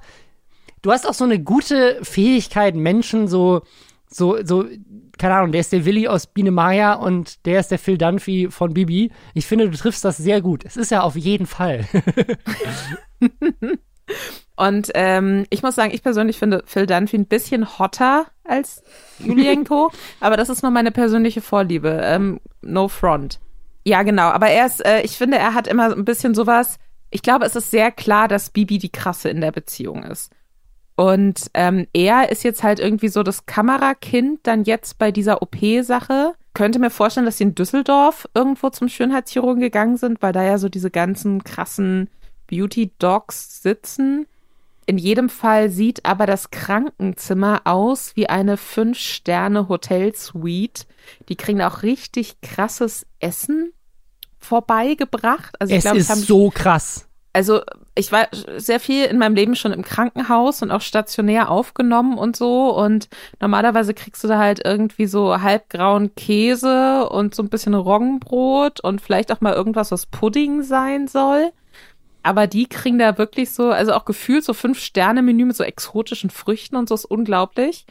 du hast auch so eine gute Fähigkeit, Menschen so, so, so, keine Ahnung, der ist der Willi aus Biene Maya und der ist der Phil Dunphy von Bibi. Ich finde, du triffst das sehr gut. Es ist ja auf jeden Fall. und ähm, ich muss sagen, ich persönlich finde Phil Dunphy ein bisschen hotter als Julienko, aber das ist nur meine persönliche Vorliebe. Ähm, no front. Ja, genau. Aber er ist, äh, ich finde, er hat immer ein bisschen sowas. Ich glaube, es ist sehr klar, dass Bibi die Krasse in der Beziehung ist. Und ähm, er ist jetzt halt irgendwie so das Kamerakind dann jetzt bei dieser OP-Sache. Könnte mir vorstellen, dass sie in Düsseldorf irgendwo zum Schönheitschirurgen gegangen sind, weil da ja so diese ganzen krassen Beauty-Dogs sitzen. In jedem Fall sieht aber das Krankenzimmer aus wie eine Fünf-Sterne-Hotel-Suite. Die kriegen auch richtig krasses Essen vorbeigebracht. Also ich es glaub, ist so krass also ich war sehr viel in meinem Leben schon im Krankenhaus und auch stationär aufgenommen und so. Und normalerweise kriegst du da halt irgendwie so halbgrauen Käse und so ein bisschen Roggenbrot und vielleicht auch mal irgendwas, was Pudding sein soll. Aber die kriegen da wirklich so, also auch gefühlt so Fünf-Sterne-Menü mit so exotischen Früchten und so ist unglaublich.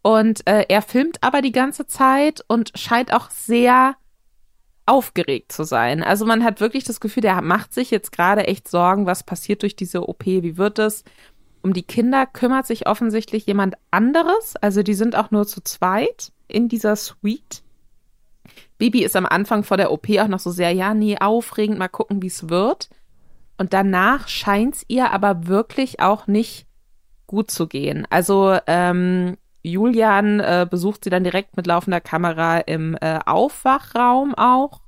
Und äh, er filmt aber die ganze Zeit und scheint auch sehr aufgeregt zu sein. Also man hat wirklich das Gefühl, der macht sich jetzt gerade echt Sorgen, was passiert durch diese OP, wie wird es? Um die Kinder kümmert sich offensichtlich jemand anderes. Also die sind auch nur zu zweit in dieser Suite. Bibi ist am Anfang vor der OP auch noch so sehr, ja, nee, aufregend, mal gucken, wie es wird. Und danach scheint es ihr aber wirklich auch nicht gut zu gehen. Also ähm, Julian äh, besucht sie dann direkt mit laufender Kamera im äh, Aufwachraum auch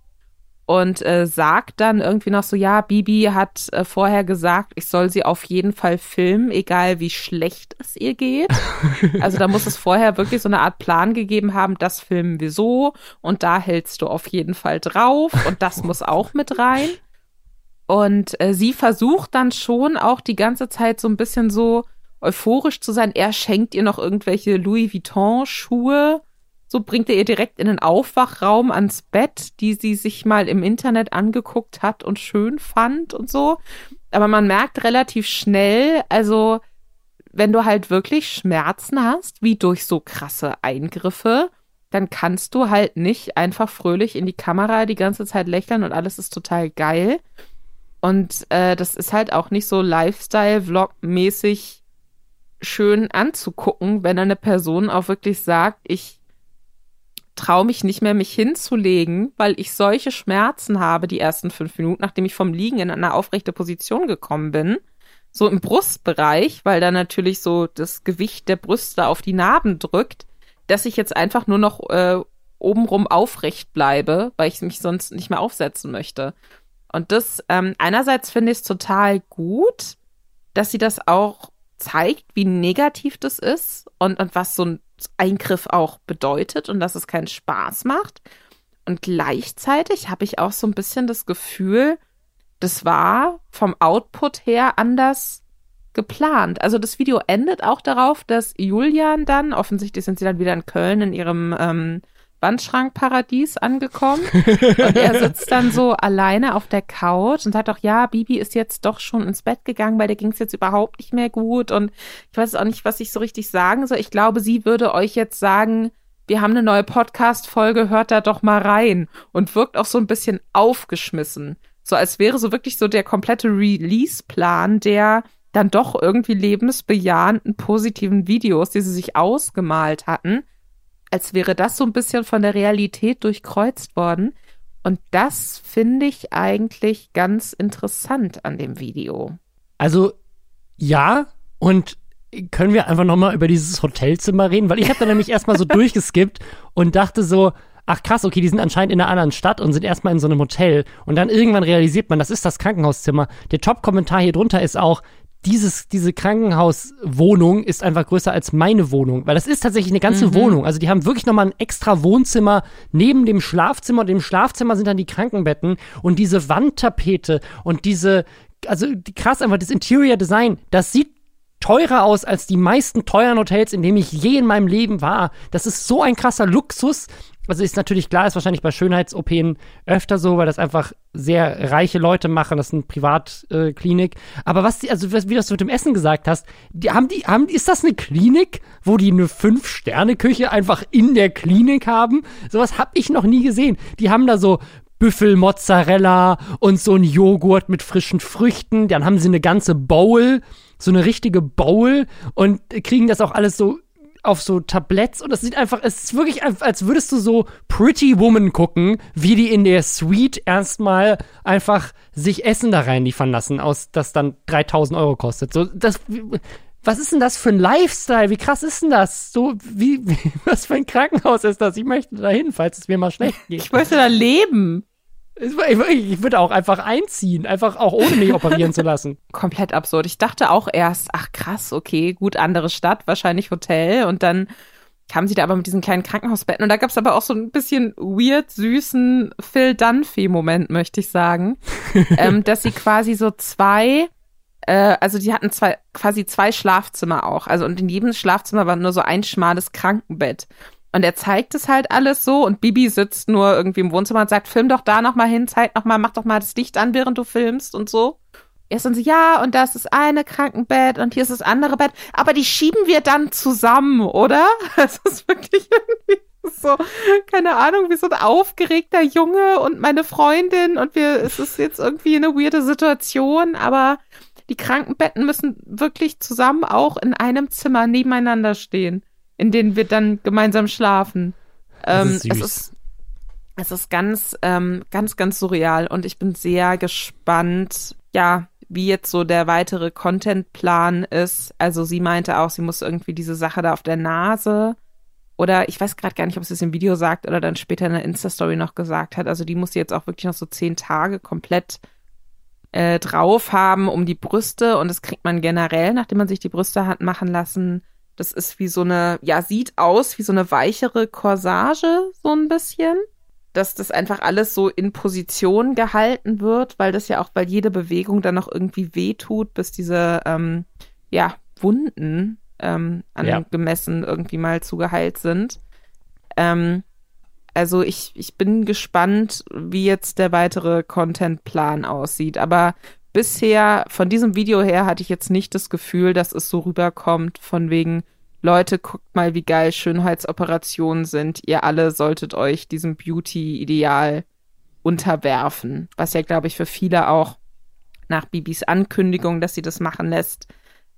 und äh, sagt dann irgendwie noch so, ja, Bibi hat äh, vorher gesagt, ich soll sie auf jeden Fall filmen, egal wie schlecht es ihr geht. also da muss es vorher wirklich so eine Art Plan gegeben haben, das filmen wir so und da hältst du auf jeden Fall drauf und das muss auch mit rein. Und äh, sie versucht dann schon auch die ganze Zeit so ein bisschen so euphorisch zu sein. Er schenkt ihr noch irgendwelche Louis Vuitton Schuhe so bringt er ihr direkt in den Aufwachraum ans Bett, die sie sich mal im Internet angeguckt hat und schön fand und so. Aber man merkt relativ schnell, also wenn du halt wirklich Schmerzen hast, wie durch so krasse Eingriffe, dann kannst du halt nicht einfach fröhlich in die Kamera die ganze Zeit lächeln und alles ist total geil. Und äh, das ist halt auch nicht so Lifestyle-Vlog-mäßig schön anzugucken, wenn eine Person auch wirklich sagt, ich traue mich nicht mehr, mich hinzulegen, weil ich solche Schmerzen habe die ersten fünf Minuten, nachdem ich vom Liegen in eine aufrechte Position gekommen bin. So im Brustbereich, weil da natürlich so das Gewicht der Brüste auf die Narben drückt, dass ich jetzt einfach nur noch äh, obenrum aufrecht bleibe, weil ich mich sonst nicht mehr aufsetzen möchte. Und das, ähm, einerseits finde ich es total gut, dass sie das auch zeigt, wie negativ das ist und, und was so ein Eingriff auch bedeutet und dass es keinen Spaß macht. Und gleichzeitig habe ich auch so ein bisschen das Gefühl, das war vom Output her anders geplant. Also das Video endet auch darauf, dass Julian dann, offensichtlich sind sie dann wieder in Köln in ihrem ähm, Wandschrankparadies angekommen. und er sitzt dann so alleine auf der Couch und sagt doch, ja, Bibi ist jetzt doch schon ins Bett gegangen, weil der ging es jetzt überhaupt nicht mehr gut. Und ich weiß auch nicht, was ich so richtig sagen soll. Ich glaube, sie würde euch jetzt sagen, wir haben eine neue Podcast-Folge, hört da doch mal rein. Und wirkt auch so ein bisschen aufgeschmissen. So als wäre so wirklich so der komplette Release-Plan der dann doch irgendwie lebensbejahenden positiven Videos, die sie sich ausgemalt hatten, als wäre das so ein bisschen von der Realität durchkreuzt worden. Und das finde ich eigentlich ganz interessant an dem Video. Also ja, und können wir einfach noch mal über dieses Hotelzimmer reden, weil ich habe da nämlich erstmal so durchgeskippt und dachte so, ach krass, okay, die sind anscheinend in einer anderen Stadt und sind erstmal in so einem Hotel und dann irgendwann realisiert man, das ist das Krankenhauszimmer. Der Top-Kommentar hier drunter ist auch, dieses, diese Krankenhauswohnung ist einfach größer als meine Wohnung, weil das ist tatsächlich eine ganze mhm. Wohnung. Also die haben wirklich nochmal ein extra Wohnzimmer neben dem Schlafzimmer und im Schlafzimmer sind dann die Krankenbetten und diese Wandtapete und diese, also krass einfach das Interior Design, das sieht teurer aus als die meisten teuren Hotels, in denen ich je in meinem Leben war. Das ist so ein krasser Luxus. Also ist natürlich klar, ist wahrscheinlich bei Schönheits-OPen öfter so, weil das einfach sehr reiche Leute machen. Das ist eine Privatklinik. Äh, Aber was die, also wie das du mit dem Essen gesagt hast, die haben die, haben, ist das eine Klinik, wo die eine Fünf-Sterne-Küche einfach in der Klinik haben? Sowas habe ich noch nie gesehen. Die haben da so Büffelmozzarella und so ein Joghurt mit frischen Früchten. Dann haben sie eine ganze Bowl so eine richtige Bowl und kriegen das auch alles so auf so Tabletts und es sieht einfach, es ist wirklich, als würdest du so Pretty Woman gucken, wie die in der Suite erstmal einfach sich Essen da reinliefern lassen, aus das dann 3000 Euro kostet. So, das, was ist denn das für ein Lifestyle? Wie krass ist denn das? So, wie, was für ein Krankenhaus ist das? Ich möchte da hin, falls es mir mal schlecht geht. Ich möchte da leben. Ich würde auch einfach einziehen, einfach auch ohne mich operieren zu lassen. Komplett absurd. Ich dachte auch erst, ach krass, okay, gut, andere Stadt, wahrscheinlich Hotel. Und dann kamen sie da aber mit diesen kleinen Krankenhausbetten. Und da gab es aber auch so ein bisschen weird, süßen Phil Dunphy-Moment, möchte ich sagen. ähm, dass sie quasi so zwei, äh, also die hatten zwei, quasi zwei Schlafzimmer auch. Also und in jedem Schlafzimmer war nur so ein schmales Krankenbett. Und er zeigt es halt alles so und Bibi sitzt nur irgendwie im Wohnzimmer und sagt, film doch da noch mal hin, zeig noch mal, mach doch mal das Licht an, während du filmst und so. Er ist dann so, ja, und das ist eine Krankenbett und hier ist das andere Bett, aber die schieben wir dann zusammen, oder? Das ist wirklich irgendwie so, keine Ahnung, wie so ein aufgeregter Junge und meine Freundin und wir, es ist jetzt irgendwie eine weirde Situation, aber die Krankenbetten müssen wirklich zusammen auch in einem Zimmer nebeneinander stehen in denen wir dann gemeinsam schlafen. Ähm, ist es ist Es ist ganz, ähm, ganz, ganz surreal und ich bin sehr gespannt, ja, wie jetzt so der weitere Contentplan ist. Also sie meinte auch, sie muss irgendwie diese Sache da auf der Nase oder ich weiß gerade gar nicht, ob sie es im Video sagt oder dann später in der Insta-Story noch gesagt hat. Also die muss sie jetzt auch wirklich noch so zehn Tage komplett äh, drauf haben um die Brüste und das kriegt man generell, nachdem man sich die Brüste hat machen lassen. Das ist wie so eine, ja, sieht aus wie so eine weichere Corsage, so ein bisschen dass das einfach alles so in Position gehalten wird, weil das ja auch, weil jede Bewegung dann noch irgendwie wehtut, bis diese ähm, ja, Wunden ähm, angemessen ja. irgendwie mal zugeheilt sind. Ähm, also ich, ich bin gespannt, wie jetzt der weitere Contentplan aussieht. Aber bisher, von diesem Video her, hatte ich jetzt nicht das Gefühl, dass es so rüberkommt, von wegen, Leute, guckt mal, wie geil Schönheitsoperationen sind. Ihr alle solltet euch diesem Beauty-Ideal unterwerfen. Was ja, glaube ich, für viele auch nach Bibis Ankündigung, dass sie das machen lässt,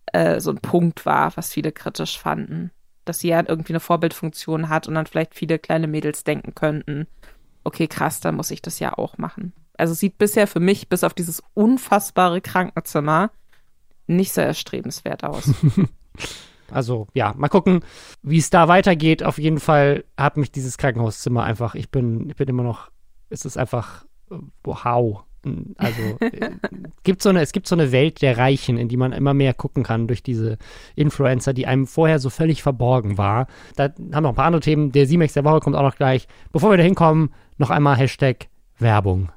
äh, so ein Punkt war, was viele kritisch fanden. Dass sie ja irgendwie eine Vorbildfunktion hat und dann vielleicht viele kleine Mädels denken könnten, okay, krass, dann muss ich das ja auch machen. Also sieht bisher für mich, bis auf dieses unfassbare Krankenzimmer, nicht so erstrebenswert aus. Also ja, mal gucken, wie es da weitergeht. Auf jeden Fall hat mich dieses Krankenhauszimmer einfach, ich bin, ich bin immer noch, es ist einfach, wow. Also äh, gibt so eine, es gibt so eine Welt der Reichen, in die man immer mehr gucken kann durch diese Influencer, die einem vorher so völlig verborgen war. Da haben wir noch ein paar andere Themen. Der Simex der Woche kommt auch noch gleich. Bevor wir da hinkommen, noch einmal Hashtag Werbung.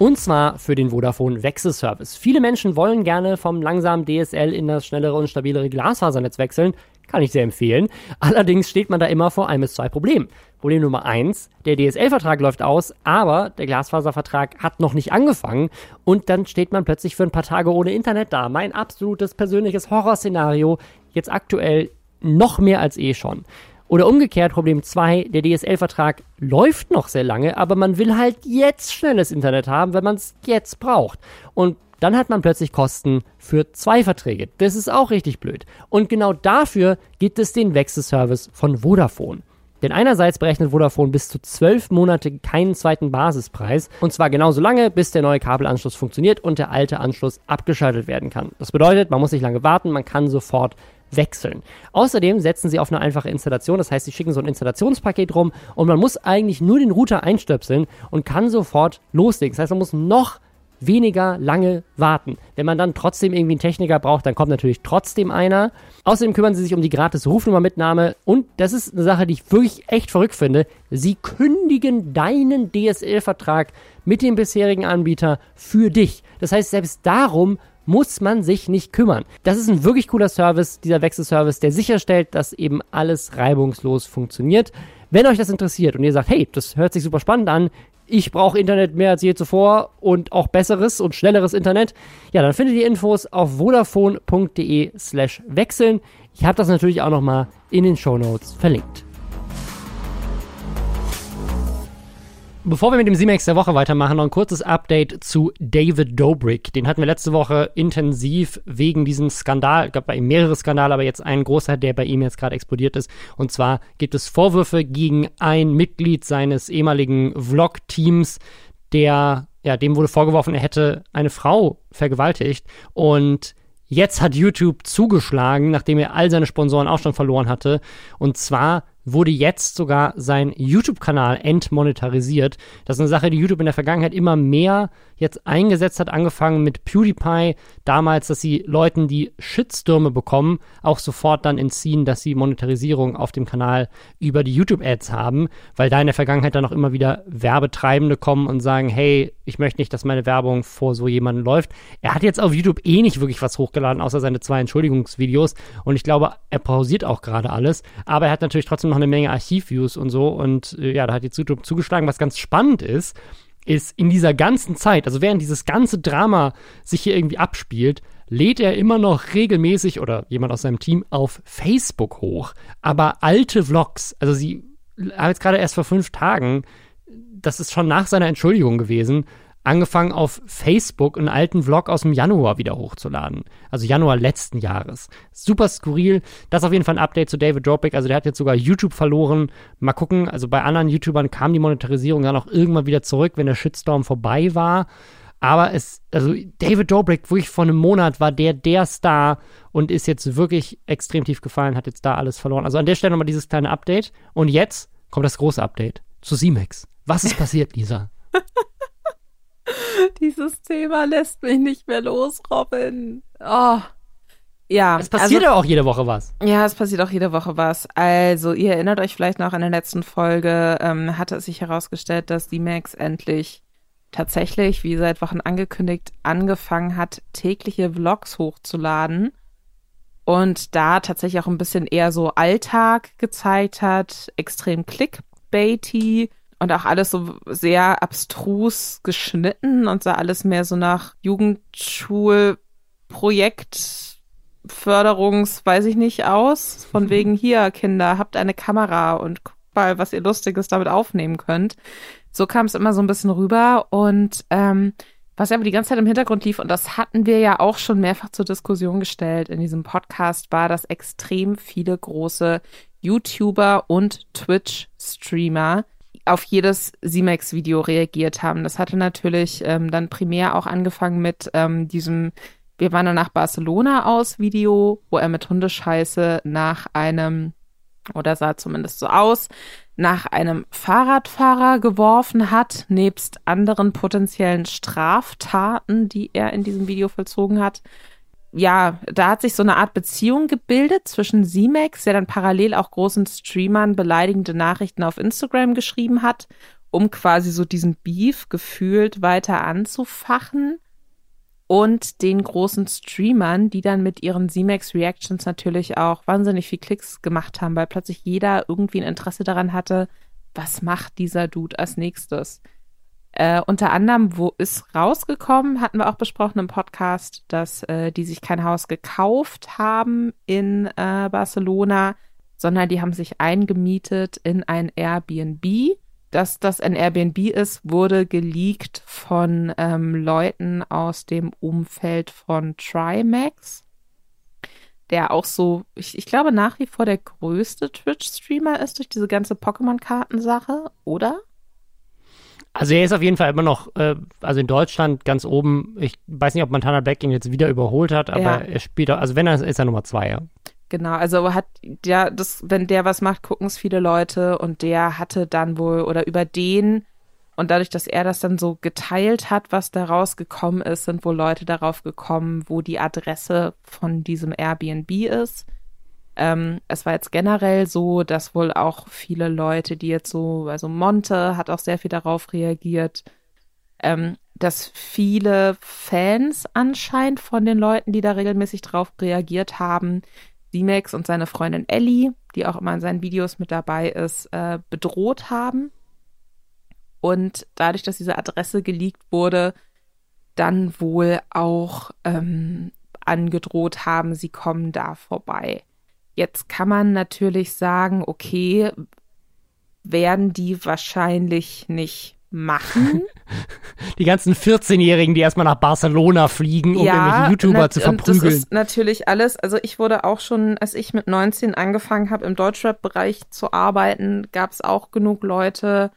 Und zwar für den Vodafone Wechselservice. Viele Menschen wollen gerne vom langsamen DSL in das schnellere und stabilere Glasfasernetz wechseln. Kann ich sehr empfehlen. Allerdings steht man da immer vor ein bis zwei Problemen. Problem Nummer eins, der DSL-Vertrag läuft aus, aber der Glasfaservertrag hat noch nicht angefangen und dann steht man plötzlich für ein paar Tage ohne Internet da. Mein absolutes persönliches Horrorszenario, jetzt aktuell noch mehr als eh schon. Oder umgekehrt, Problem 2, der DSL-Vertrag läuft noch sehr lange, aber man will halt jetzt schnelles Internet haben, wenn man es jetzt braucht. Und dann hat man plötzlich Kosten für zwei Verträge. Das ist auch richtig blöd. Und genau dafür gibt es den Wechselservice von Vodafone. Denn einerseits berechnet Vodafone bis zu zwölf Monate keinen zweiten Basispreis. Und zwar genauso lange, bis der neue Kabelanschluss funktioniert und der alte Anschluss abgeschaltet werden kann. Das bedeutet, man muss nicht lange warten, man kann sofort wechseln. Außerdem setzen sie auf eine einfache Installation, das heißt, sie schicken so ein Installationspaket rum und man muss eigentlich nur den Router einstöpseln und kann sofort loslegen. Das heißt, man muss noch weniger lange warten. Wenn man dann trotzdem irgendwie einen Techniker braucht, dann kommt natürlich trotzdem einer. Außerdem kümmern sie sich um die gratis Rufnummermitnahme und das ist eine Sache, die ich wirklich echt verrückt finde. Sie kündigen deinen DSL-Vertrag mit dem bisherigen Anbieter für dich. Das heißt, selbst darum muss man sich nicht kümmern. Das ist ein wirklich cooler Service, dieser Wechselservice, der sicherstellt, dass eben alles reibungslos funktioniert. Wenn euch das interessiert und ihr sagt, hey, das hört sich super spannend an, ich brauche Internet mehr als je zuvor und auch besseres und schnelleres Internet, ja, dann findet ihr Infos auf vodafone.de slash wechseln. Ich habe das natürlich auch nochmal in den Show Notes verlinkt. Bevor wir mit dem C-Max der Woche weitermachen, noch ein kurzes Update zu David Dobrik. Den hatten wir letzte Woche intensiv wegen diesem Skandal, es gab bei ihm mehrere Skandale, aber jetzt ein großer, der bei ihm jetzt gerade explodiert ist. Und zwar gibt es Vorwürfe gegen ein Mitglied seines ehemaligen Vlog-Teams, der, ja, dem wurde vorgeworfen, er hätte eine Frau vergewaltigt und Jetzt hat YouTube zugeschlagen, nachdem er all seine Sponsoren auch schon verloren hatte. Und zwar wurde jetzt sogar sein YouTube-Kanal entmonetarisiert. Das ist eine Sache, die YouTube in der Vergangenheit immer mehr jetzt eingesetzt hat, angefangen mit PewDiePie damals, dass sie Leuten, die Shitstürme bekommen, auch sofort dann entziehen, dass sie Monetarisierung auf dem Kanal über die YouTube-Ads haben, weil da in der Vergangenheit dann auch immer wieder Werbetreibende kommen und sagen, hey, ich möchte nicht, dass meine Werbung vor so jemanden läuft. Er hat jetzt auf YouTube eh nicht wirklich was hochgeladen, außer seine zwei Entschuldigungsvideos und ich glaube, er pausiert auch gerade alles, aber er hat natürlich trotzdem noch eine Menge Archivviews und so und äh, ja, da hat jetzt YouTube zugeschlagen, was ganz spannend ist, ist in dieser ganzen Zeit, also während dieses ganze Drama sich hier irgendwie abspielt, lädt er immer noch regelmäßig oder jemand aus seinem Team auf Facebook hoch. Aber alte Vlogs, also sie haben jetzt gerade erst vor fünf Tagen, das ist schon nach seiner Entschuldigung gewesen, angefangen auf Facebook einen alten Vlog aus dem Januar wieder hochzuladen. Also Januar letzten Jahres. Super skurril. Das ist auf jeden Fall ein Update zu David Dobrik. Also der hat jetzt sogar YouTube verloren. Mal gucken. Also bei anderen YouTubern kam die Monetarisierung dann auch irgendwann wieder zurück, wenn der Shitstorm vorbei war. Aber es, also David Dobrik, wirklich vor einem Monat war der der Star und ist jetzt wirklich extrem tief gefallen, hat jetzt da alles verloren. Also an der Stelle nochmal dieses kleine Update. Und jetzt kommt das große Update zu Simex. Was ist passiert, Lisa? Dieses Thema lässt mich nicht mehr los, Robin. Oh. Ja. Es passiert also, ja auch jede Woche was. Ja, es passiert auch jede Woche was. Also, ihr erinnert euch vielleicht noch an der letzten Folge, ähm, hatte es sich herausgestellt, dass die Max endlich tatsächlich, wie seit Wochen angekündigt, angefangen hat, tägliche Vlogs hochzuladen. Und da tatsächlich auch ein bisschen eher so Alltag gezeigt hat, extrem clickbaity und auch alles so sehr abstrus geschnitten und sah alles mehr so nach Jugendschulprojekt Förderungs, weiß ich nicht, aus. Von mhm. wegen hier, Kinder, habt eine Kamera und guckt mal, was ihr Lustiges damit aufnehmen könnt. So kam es immer so ein bisschen rüber und ähm, was aber die ganze Zeit im Hintergrund lief, und das hatten wir ja auch schon mehrfach zur Diskussion gestellt in diesem Podcast, war, dass extrem viele große YouTuber und Twitch-Streamer auf jedes C-Max-Video reagiert haben. Das hatte natürlich ähm, dann primär auch angefangen mit ähm, diesem Wir waren nach Barcelona aus Video, wo er mit Hundescheiße nach einem, oder sah zumindest so aus, nach einem Fahrradfahrer geworfen hat, nebst anderen potenziellen Straftaten, die er in diesem Video vollzogen hat ja, da hat sich so eine Art Beziehung gebildet zwischen Simex, der dann parallel auch großen Streamern beleidigende Nachrichten auf Instagram geschrieben hat, um quasi so diesen Beef gefühlt weiter anzufachen. Und den großen Streamern, die dann mit ihren Simex Reactions natürlich auch wahnsinnig viel Klicks gemacht haben, weil plötzlich jeder irgendwie ein Interesse daran hatte, was macht dieser Dude als nächstes? Äh, unter anderem, wo ist rausgekommen, hatten wir auch besprochen im Podcast, dass äh, die sich kein Haus gekauft haben in äh, Barcelona, sondern die haben sich eingemietet in ein Airbnb. Dass das ein Airbnb ist, wurde geleakt von ähm, Leuten aus dem Umfeld von Trimax, der auch so, ich, ich glaube, nach wie vor der größte Twitch-Streamer ist durch diese ganze Pokémon-Kartensache, oder? Also er ist auf jeden Fall immer noch, äh, also in Deutschland ganz oben. Ich weiß nicht, ob Montana Black ihn jetzt wieder überholt hat, aber ja. er spielt, also wenn er ist er Nummer zwei, ja. Genau, also hat der, das, wenn der was macht, gucken es viele Leute und der hatte dann wohl oder über den und dadurch, dass er das dann so geteilt hat, was da rausgekommen ist, sind wohl Leute darauf gekommen, wo die Adresse von diesem Airbnb ist. Ähm, es war jetzt generell so, dass wohl auch viele Leute, die jetzt so, also Monte hat auch sehr viel darauf reagiert, ähm, dass viele Fans anscheinend von den Leuten, die da regelmäßig drauf reagiert haben, D-Max und seine Freundin Ellie, die auch immer in seinen Videos mit dabei ist, äh, bedroht haben. Und dadurch, dass diese Adresse geleakt wurde, dann wohl auch ähm, angedroht haben, sie kommen da vorbei. Jetzt kann man natürlich sagen, okay, werden die wahrscheinlich nicht machen. Die ganzen 14-Jährigen, die erstmal nach Barcelona fliegen, um ja, irgendwelche YouTuber zu verprügeln. Das ist natürlich alles. Also ich wurde auch schon, als ich mit 19 angefangen habe, im Deutschrap-Bereich zu arbeiten, gab es auch genug Leute,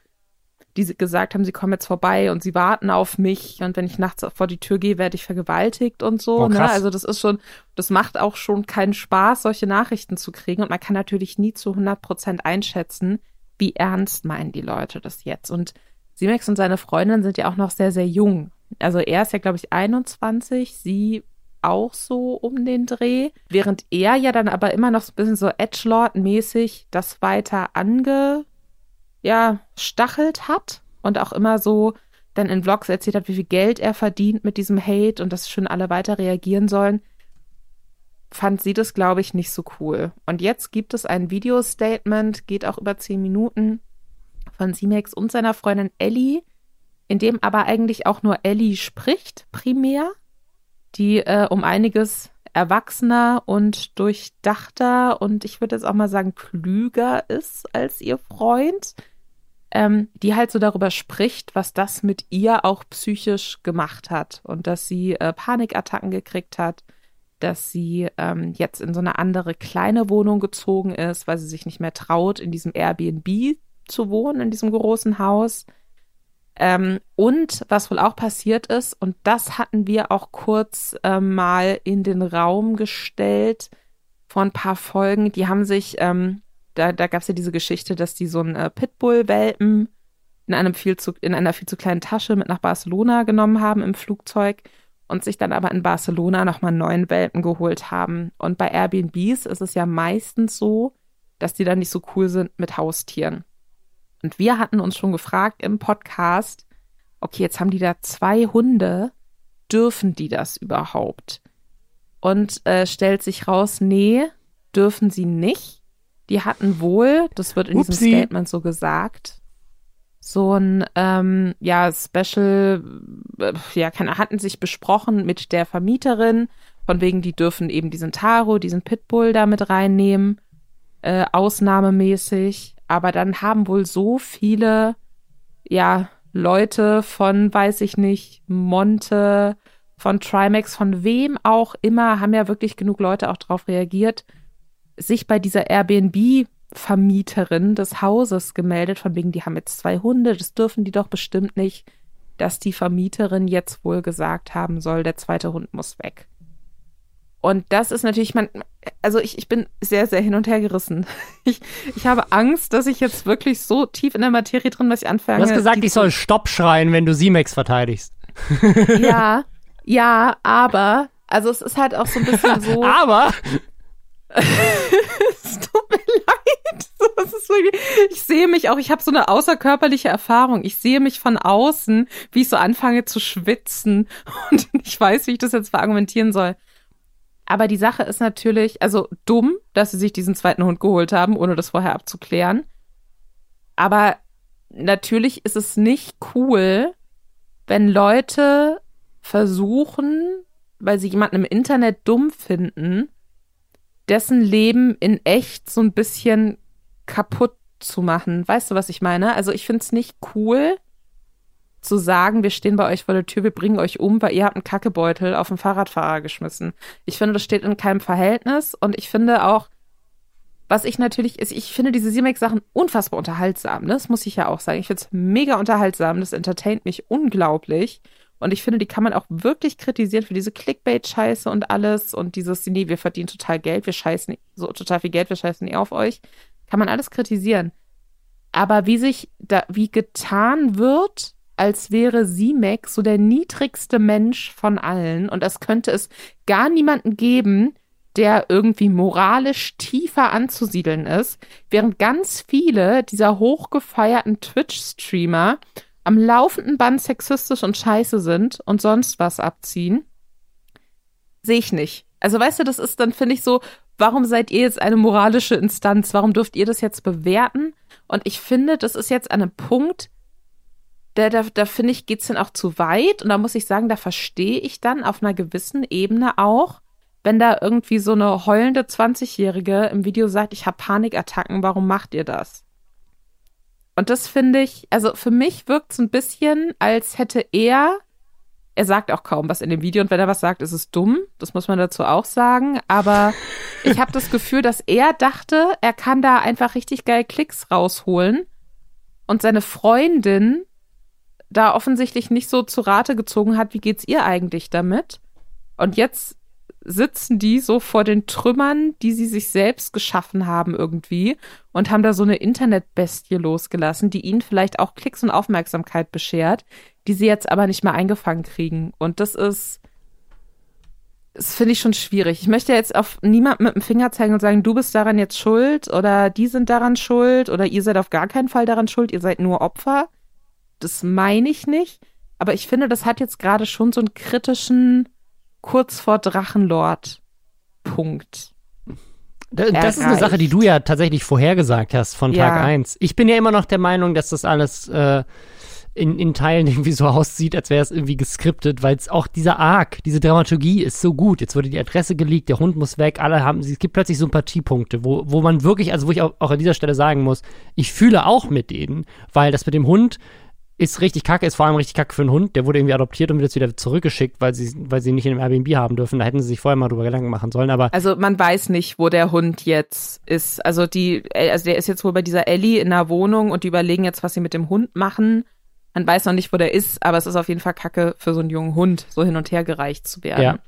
die gesagt haben, sie kommen jetzt vorbei und sie warten auf mich und wenn ich nachts vor die Tür gehe, werde ich vergewaltigt und so. Oh, ne? Also das ist schon, das macht auch schon keinen Spaß, solche Nachrichten zu kriegen und man kann natürlich nie zu 100 Prozent einschätzen, wie ernst meinen die Leute das jetzt. Und Simex und seine Freundin sind ja auch noch sehr, sehr jung. Also er ist ja, glaube ich, 21, sie auch so um den Dreh, während er ja dann aber immer noch so ein bisschen so Edgelord-mäßig das weiter ange ja, stachelt hat und auch immer so dann in Vlogs erzählt hat, wie viel Geld er verdient mit diesem Hate und dass schon alle weiter reagieren sollen, fand sie das, glaube ich, nicht so cool. Und jetzt gibt es ein Video-Statement, geht auch über zehn Minuten, von Simex und seiner Freundin Ellie, in dem aber eigentlich auch nur Ellie spricht, primär, die äh, um einiges erwachsener und durchdachter und ich würde jetzt auch mal sagen klüger ist als ihr Freund ähm, die halt so darüber spricht, was das mit ihr auch psychisch gemacht hat und dass sie äh, Panikattacken gekriegt hat, dass sie ähm, jetzt in so eine andere kleine Wohnung gezogen ist, weil sie sich nicht mehr traut, in diesem Airbnb zu wohnen, in diesem großen Haus. Ähm, und was wohl auch passiert ist, und das hatten wir auch kurz äh, mal in den Raum gestellt vor ein paar Folgen, die haben sich ähm, da, da gab es ja diese Geschichte, dass die so einen äh, Pitbull-Welpen in einem viel zu, in einer viel zu kleinen Tasche mit nach Barcelona genommen haben im Flugzeug und sich dann aber in Barcelona nochmal neuen Welpen geholt haben. Und bei Airbnbs ist es ja meistens so, dass die dann nicht so cool sind mit Haustieren. Und wir hatten uns schon gefragt im Podcast, okay, jetzt haben die da zwei Hunde, dürfen die das überhaupt? Und äh, stellt sich raus, nee, dürfen sie nicht. Die hatten wohl, das wird in Upsi. diesem Statement so gesagt, so ein ähm, ja Special, äh, ja, keine, hatten sich besprochen mit der Vermieterin, von wegen, die dürfen eben diesen Taro, diesen Pitbull da mit reinnehmen, äh, ausnahmemäßig. Aber dann haben wohl so viele, ja, Leute von, weiß ich nicht, Monte, von Trimax, von wem auch immer, haben ja wirklich genug Leute auch drauf reagiert, sich bei dieser Airbnb-Vermieterin des Hauses gemeldet, von wegen, die haben jetzt zwei Hunde, das dürfen die doch bestimmt nicht, dass die Vermieterin jetzt wohl gesagt haben soll, der zweite Hund muss weg. Und das ist natürlich, man, also ich, ich bin sehr, sehr hin und her gerissen. Ich, ich habe Angst, dass ich jetzt wirklich so tief in der Materie drin, dass ich anfange. Du hast gesagt, ich soll Stopp schreien, wenn du Simex verteidigst. Ja, ja, aber, also es ist halt auch so ein bisschen so. aber? es tut mir leid. Wirklich, ich sehe mich auch, ich habe so eine außerkörperliche Erfahrung. Ich sehe mich von außen, wie ich so anfange zu schwitzen und ich weiß, wie ich das jetzt verargumentieren soll. Aber die Sache ist natürlich, also dumm, dass sie sich diesen zweiten Hund geholt haben, ohne das vorher abzuklären. Aber natürlich ist es nicht cool, wenn Leute versuchen, weil sie jemanden im Internet dumm finden, dessen Leben in echt so ein bisschen kaputt zu machen. Weißt du, was ich meine? Also ich finde es nicht cool zu sagen, wir stehen bei euch vor der Tür, wir bringen euch um, weil ihr habt einen Kackebeutel auf den Fahrradfahrer geschmissen. Ich finde, das steht in keinem Verhältnis und ich finde auch, was ich natürlich ist, ich finde diese Simex-Sachen unfassbar unterhaltsam. Ne? Das muss ich ja auch sagen. Ich finde es mega unterhaltsam. Das entertaint mich unglaublich. Und ich finde, die kann man auch wirklich kritisieren für diese Clickbait-Scheiße und alles und dieses, nee, wir verdienen total Geld, wir scheißen so total viel Geld, wir scheißen eh auf euch. Kann man alles kritisieren. Aber wie sich da, wie getan wird, als wäre Simek so der niedrigste Mensch von allen und es könnte es gar niemanden geben, der irgendwie moralisch tiefer anzusiedeln ist, während ganz viele dieser hochgefeierten Twitch-Streamer am laufenden Band sexistisch und scheiße sind und sonst was abziehen, sehe ich nicht. Also weißt du, das ist dann, finde ich so, warum seid ihr jetzt eine moralische Instanz? Warum dürft ihr das jetzt bewerten? Und ich finde, das ist jetzt an einem Punkt, da, da, da finde ich, geht's dann auch zu weit. Und da muss ich sagen, da verstehe ich dann auf einer gewissen Ebene auch, wenn da irgendwie so eine heulende 20-Jährige im Video sagt, ich habe Panikattacken, warum macht ihr das? Und das finde ich, also für mich wirkt es ein bisschen, als hätte er, er sagt auch kaum was in dem Video und wenn er was sagt, ist es dumm. Das muss man dazu auch sagen. Aber ich habe das Gefühl, dass er dachte, er kann da einfach richtig geil Klicks rausholen und seine Freundin da offensichtlich nicht so zu Rate gezogen hat, wie geht's ihr eigentlich damit? Und jetzt sitzen die so vor den Trümmern, die sie sich selbst geschaffen haben irgendwie und haben da so eine Internetbestie losgelassen, die ihnen vielleicht auch Klicks und Aufmerksamkeit beschert, die sie jetzt aber nicht mehr eingefangen kriegen. Und das ist, das finde ich schon schwierig. Ich möchte jetzt auf niemanden mit dem Finger zeigen und sagen, du bist daran jetzt schuld oder die sind daran schuld oder ihr seid auf gar keinen Fall daran schuld, ihr seid nur Opfer. Das meine ich nicht. Aber ich finde, das hat jetzt gerade schon so einen kritischen, kurz vor Drachenlord Punkt. Das erreicht. ist eine Sache, die du ja tatsächlich vorhergesagt hast von Tag ja. 1. Ich bin ja immer noch der Meinung, dass das alles äh, in, in Teilen irgendwie so aussieht, als wäre es irgendwie geskriptet, weil es auch dieser Arc, diese Dramaturgie ist so gut. Jetzt wurde die Adresse geleakt, der Hund muss weg, alle haben, es gibt plötzlich Sympathiepunkte, wo, wo man wirklich, also wo ich auch, auch an dieser Stelle sagen muss, ich fühle auch mit denen, weil das mit dem Hund ist richtig kacke, ist vor allem richtig kacke für einen Hund. Der wurde irgendwie adoptiert und wird jetzt wieder zurückgeschickt, weil sie, weil sie nicht in einem Airbnb haben dürfen. Da hätten sie sich vorher mal drüber Gedanken machen sollen. Aber also man weiß nicht, wo der Hund jetzt ist. Also die, also der ist jetzt wohl bei dieser Ellie in der Wohnung und die überlegen jetzt, was sie mit dem Hund machen. Man weiß noch nicht, wo der ist, aber es ist auf jeden Fall kacke für so einen jungen Hund, so hin und her gereicht zu werden. Ja.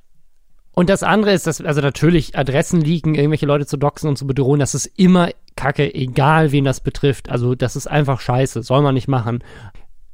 Und das andere ist, dass, also natürlich Adressen liegen, irgendwelche Leute zu doxen und zu bedrohen, das ist immer kacke, egal wen das betrifft. Also das ist einfach scheiße, soll man nicht machen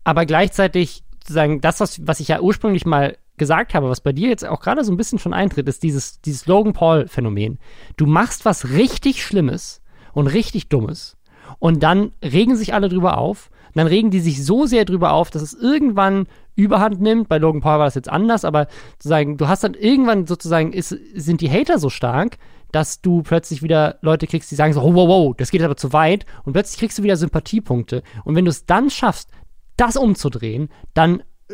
aber gleichzeitig sozusagen das, was, was ich ja ursprünglich mal gesagt habe, was bei dir jetzt auch gerade so ein bisschen schon eintritt, ist dieses, dieses Logan Paul-Phänomen. Du machst was richtig Schlimmes und richtig Dummes und dann regen sich alle drüber auf. Dann regen die sich so sehr drüber auf, dass es irgendwann Überhand nimmt. Bei Logan Paul war das jetzt anders, aber sozusagen, du hast dann irgendwann sozusagen, ist, sind die Hater so stark, dass du plötzlich wieder Leute kriegst, die sagen so, oh, wow, wow, das geht aber zu weit. Und plötzlich kriegst du wieder Sympathiepunkte. Und wenn du es dann schaffst, das umzudrehen, dann äh,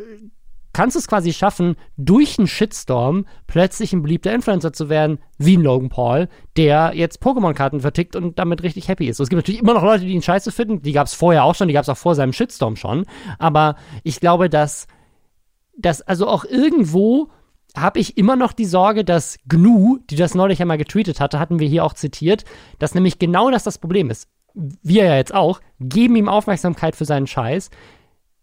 kannst du es quasi schaffen, durch einen Shitstorm plötzlich ein beliebter Influencer zu werden, wie ein Logan Paul, der jetzt Pokémon-Karten vertickt und damit richtig happy ist. So, es gibt natürlich immer noch Leute, die ihn scheiße finden, die gab es vorher auch schon, die gab es auch vor seinem Shitstorm schon, aber ich glaube, dass, dass also auch irgendwo habe ich immer noch die Sorge, dass GNU, die das neulich einmal getweetet hatte, hatten wir hier auch zitiert, dass nämlich genau das das Problem ist. Wir ja jetzt auch, geben ihm Aufmerksamkeit für seinen Scheiß,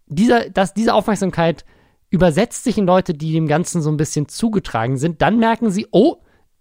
dieser, dass diese Aufmerksamkeit übersetzt sich in Leute, die dem Ganzen so ein bisschen zugetragen sind, dann merken sie, oh,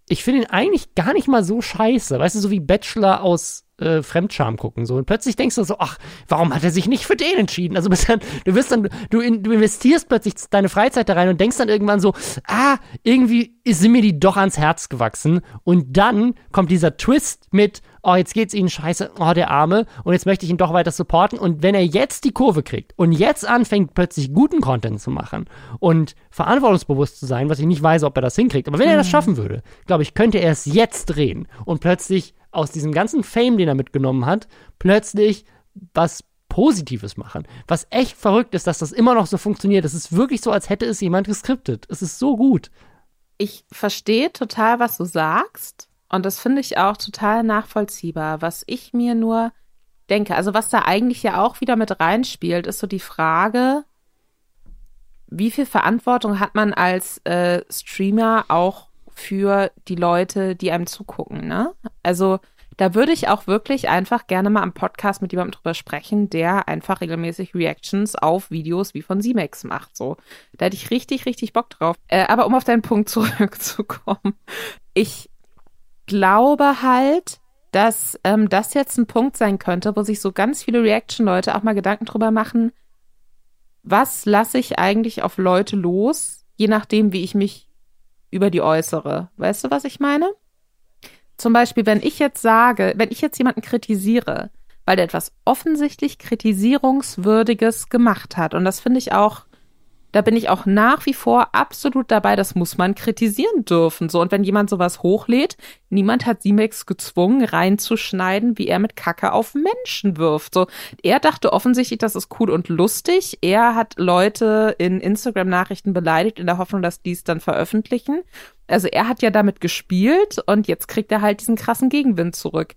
ich finde ihn eigentlich gar nicht mal so scheiße. Weißt du, so wie Bachelor aus äh, Fremdscham gucken. So. Und plötzlich denkst du so, ach, warum hat er sich nicht für den entschieden? Also dann, du wirst dann, du, in, du investierst plötzlich deine Freizeit da rein und denkst dann irgendwann so, ah, irgendwie sind mir die doch ans Herz gewachsen. Und dann kommt dieser Twist mit, oh, jetzt geht's ihnen scheiße, oh, der Arme, und jetzt möchte ich ihn doch weiter supporten. Und wenn er jetzt die Kurve kriegt und jetzt anfängt, plötzlich guten Content zu machen und verantwortungsbewusst zu sein, was ich nicht weiß, ob er das hinkriegt, aber wenn er das mhm. schaffen würde, glaube ich, könnte er es jetzt drehen und plötzlich aus diesem ganzen Fame, den er mitgenommen hat, plötzlich was Positives machen. Was echt verrückt ist, dass das immer noch so funktioniert. Es ist wirklich so, als hätte es jemand geskriptet. Es ist so gut. Ich verstehe total, was du sagst. Und das finde ich auch total nachvollziehbar. Was ich mir nur denke, also was da eigentlich ja auch wieder mit reinspielt, ist so die Frage, wie viel Verantwortung hat man als äh, Streamer auch für die Leute, die einem zugucken, ne? Also da würde ich auch wirklich einfach gerne mal am Podcast mit jemandem drüber sprechen, der einfach regelmäßig Reactions auf Videos wie von Simex macht. So, da hätte ich richtig, richtig Bock drauf. Äh, aber um auf deinen Punkt zurückzukommen, ich glaube halt, dass ähm, das jetzt ein Punkt sein könnte, wo sich so ganz viele Reaction-Leute auch mal Gedanken drüber machen, was lasse ich eigentlich auf Leute los, je nachdem, wie ich mich über die äußere. Weißt du, was ich meine? Zum Beispiel, wenn ich jetzt sage, wenn ich jetzt jemanden kritisiere, weil der etwas offensichtlich kritisierungswürdiges gemacht hat, und das finde ich auch da bin ich auch nach wie vor absolut dabei, das muss man kritisieren dürfen. So, und wenn jemand sowas hochlädt, niemand hat Simex gezwungen, reinzuschneiden, wie er mit Kacke auf Menschen wirft. So, er dachte offensichtlich, das ist cool und lustig. Er hat Leute in Instagram-Nachrichten beleidigt, in der Hoffnung, dass die es dann veröffentlichen. Also er hat ja damit gespielt und jetzt kriegt er halt diesen krassen Gegenwind zurück.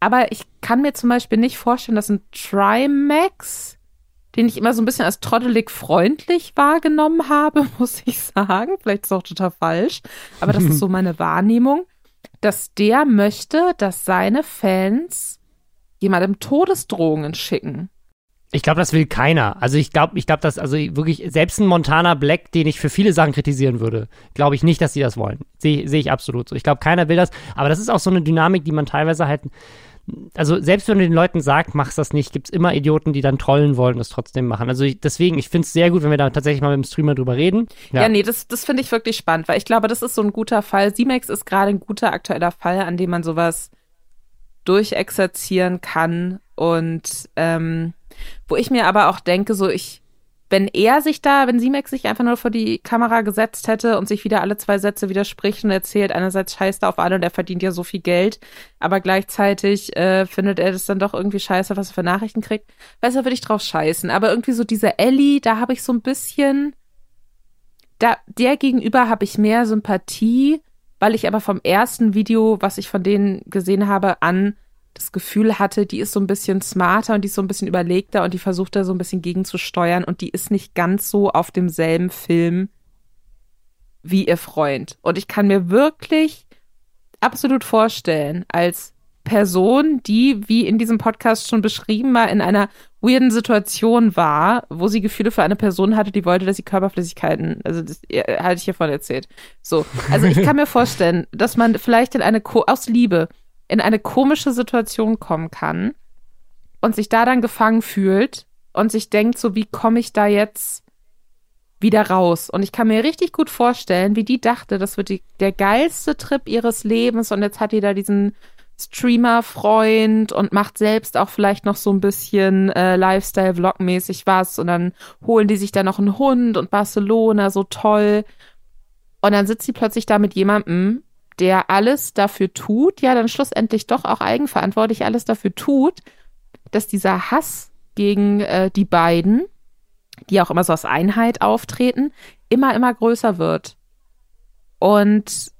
Aber ich kann mir zum Beispiel nicht vorstellen, dass ein Trimax den ich immer so ein bisschen als trottelig freundlich wahrgenommen habe, muss ich sagen. Vielleicht ist es auch total falsch, aber das ist so meine Wahrnehmung, dass der möchte, dass seine Fans jemandem Todesdrohungen schicken. Ich glaube, das will keiner. Also ich glaube, ich glaube, dass also wirklich selbst ein Montana Black, den ich für viele Sachen kritisieren würde, glaube ich nicht, dass sie das wollen. Sehe seh ich absolut so. Ich glaube, keiner will das. Aber das ist auch so eine Dynamik, die man teilweise halt also selbst wenn du den Leuten sagst, machst das nicht, gibt es immer Idioten, die dann trollen wollen und es trotzdem machen. Also ich, deswegen, ich finde es sehr gut, wenn wir da tatsächlich mal mit dem Streamer drüber reden. Ja, ja nee, das, das finde ich wirklich spannend, weil ich glaube, das ist so ein guter Fall. Simex ist gerade ein guter aktueller Fall, an dem man sowas durchexerzieren kann und ähm, wo ich mir aber auch denke, so ich wenn er sich da, wenn Simex sich einfach nur vor die Kamera gesetzt hätte und sich wieder alle zwei Sätze widerspricht und erzählt, einerseits scheißt er auf alle und er verdient ja so viel Geld, aber gleichzeitig äh, findet er das dann doch irgendwie scheiße, was er für Nachrichten kriegt. Weißt du, würde ich drauf scheißen. Aber irgendwie so diese Ellie, da habe ich so ein bisschen, da, der gegenüber habe ich mehr Sympathie, weil ich aber vom ersten Video, was ich von denen gesehen habe, an das Gefühl hatte, die ist so ein bisschen smarter und die ist so ein bisschen überlegter und die versucht da so ein bisschen gegenzusteuern und die ist nicht ganz so auf demselben Film wie ihr Freund. Und ich kann mir wirklich absolut vorstellen, als Person, die, wie in diesem Podcast schon beschrieben, mal in einer weirden Situation war, wo sie Gefühle für eine Person hatte, die wollte, dass sie Körperflüssigkeiten, also das hatte ich hiervon erzählt. So, also ich kann mir vorstellen, dass man vielleicht in eine, Ko aus Liebe, in eine komische Situation kommen kann und sich da dann gefangen fühlt und sich denkt, so wie komme ich da jetzt wieder raus? Und ich kann mir richtig gut vorstellen, wie die dachte, das wird die, der geilste Trip ihres Lebens und jetzt hat die da diesen Streamer-Freund und macht selbst auch vielleicht noch so ein bisschen äh, Lifestyle-Vlog-mäßig was und dann holen die sich da noch einen Hund und Barcelona, so toll. Und dann sitzt sie plötzlich da mit jemandem, der alles dafür tut, ja, dann schlussendlich doch auch eigenverantwortlich alles dafür tut, dass dieser Hass gegen äh, die beiden, die auch immer so aus Einheit auftreten, immer, immer größer wird. Und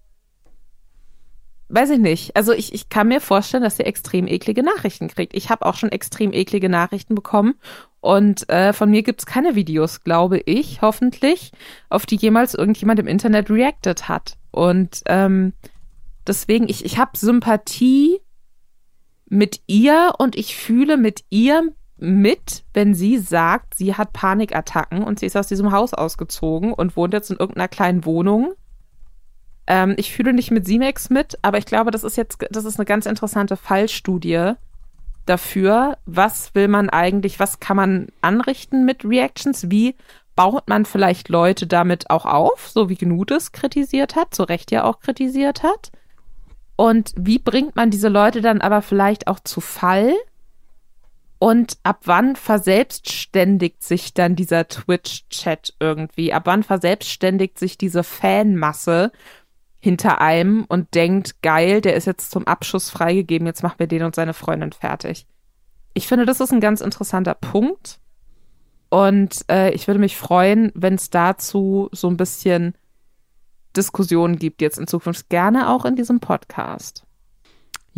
weiß ich nicht. Also ich, ich kann mir vorstellen, dass sie extrem eklige Nachrichten kriegt. Ich habe auch schon extrem eklige Nachrichten bekommen und äh, von mir gibt's keine Videos, glaube ich, hoffentlich, auf die jemals irgendjemand im Internet reacted hat. Und ähm, deswegen, ich, ich habe Sympathie mit ihr und ich fühle mit ihr mit, wenn sie sagt, sie hat Panikattacken und sie ist aus diesem Haus ausgezogen und wohnt jetzt in irgendeiner kleinen Wohnung. Ähm, ich fühle nicht mit Simex mit, aber ich glaube, das ist jetzt, das ist eine ganz interessante Fallstudie dafür, was will man eigentlich, was kann man anrichten mit Reactions, wie baut man vielleicht Leute damit auch auf, so wie Gnut es kritisiert hat, zu Recht ja auch kritisiert hat. Und wie bringt man diese Leute dann aber vielleicht auch zu Fall? Und ab wann verselbstständigt sich dann dieser Twitch-Chat irgendwie? Ab wann verselbstständigt sich diese Fanmasse hinter einem und denkt, geil, der ist jetzt zum Abschuss freigegeben, jetzt machen wir den und seine Freundin fertig? Ich finde, das ist ein ganz interessanter Punkt. Und äh, ich würde mich freuen, wenn es dazu so ein bisschen Diskussionen gibt jetzt in Zukunft. Gerne auch in diesem Podcast.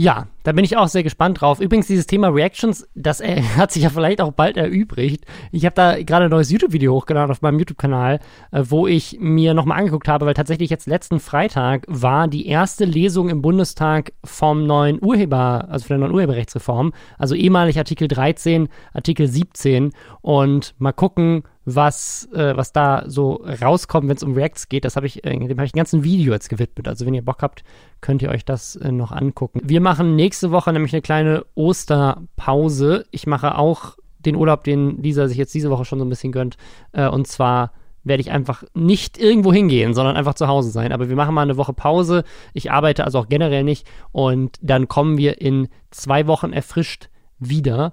Ja, da bin ich auch sehr gespannt drauf. Übrigens, dieses Thema Reactions, das äh, hat sich ja vielleicht auch bald erübrigt. Ich habe da gerade ein neues YouTube-Video hochgeladen auf meinem YouTube-Kanal, äh, wo ich mir nochmal angeguckt habe, weil tatsächlich jetzt letzten Freitag war die erste Lesung im Bundestag vom neuen Urheber, also von der neuen Urheberrechtsreform, also ehemalig Artikel 13, Artikel 17 und mal gucken, was, äh, was da so rauskommt, wenn es um Reacts geht. Das habe ich, äh, dem habe ich ein ganzen Video jetzt gewidmet. Also wenn ihr Bock habt, könnt ihr euch das äh, noch angucken. Wir machen nächste Woche nämlich eine kleine Osterpause. Ich mache auch den Urlaub, den Lisa sich jetzt diese Woche schon so ein bisschen gönnt. Äh, und zwar werde ich einfach nicht irgendwo hingehen, sondern einfach zu Hause sein. Aber wir machen mal eine Woche Pause. Ich arbeite also auch generell nicht. Und dann kommen wir in zwei Wochen erfrischt wieder.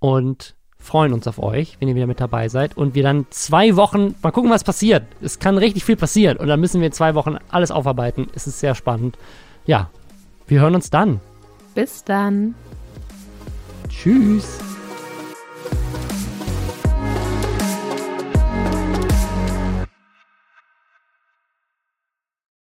Und freuen uns auf euch, wenn ihr wieder mit dabei seid und wir dann zwei Wochen, mal gucken, was passiert. Es kann richtig viel passieren und dann müssen wir zwei Wochen alles aufarbeiten. Es ist sehr spannend. Ja, wir hören uns dann. Bis dann. Tschüss.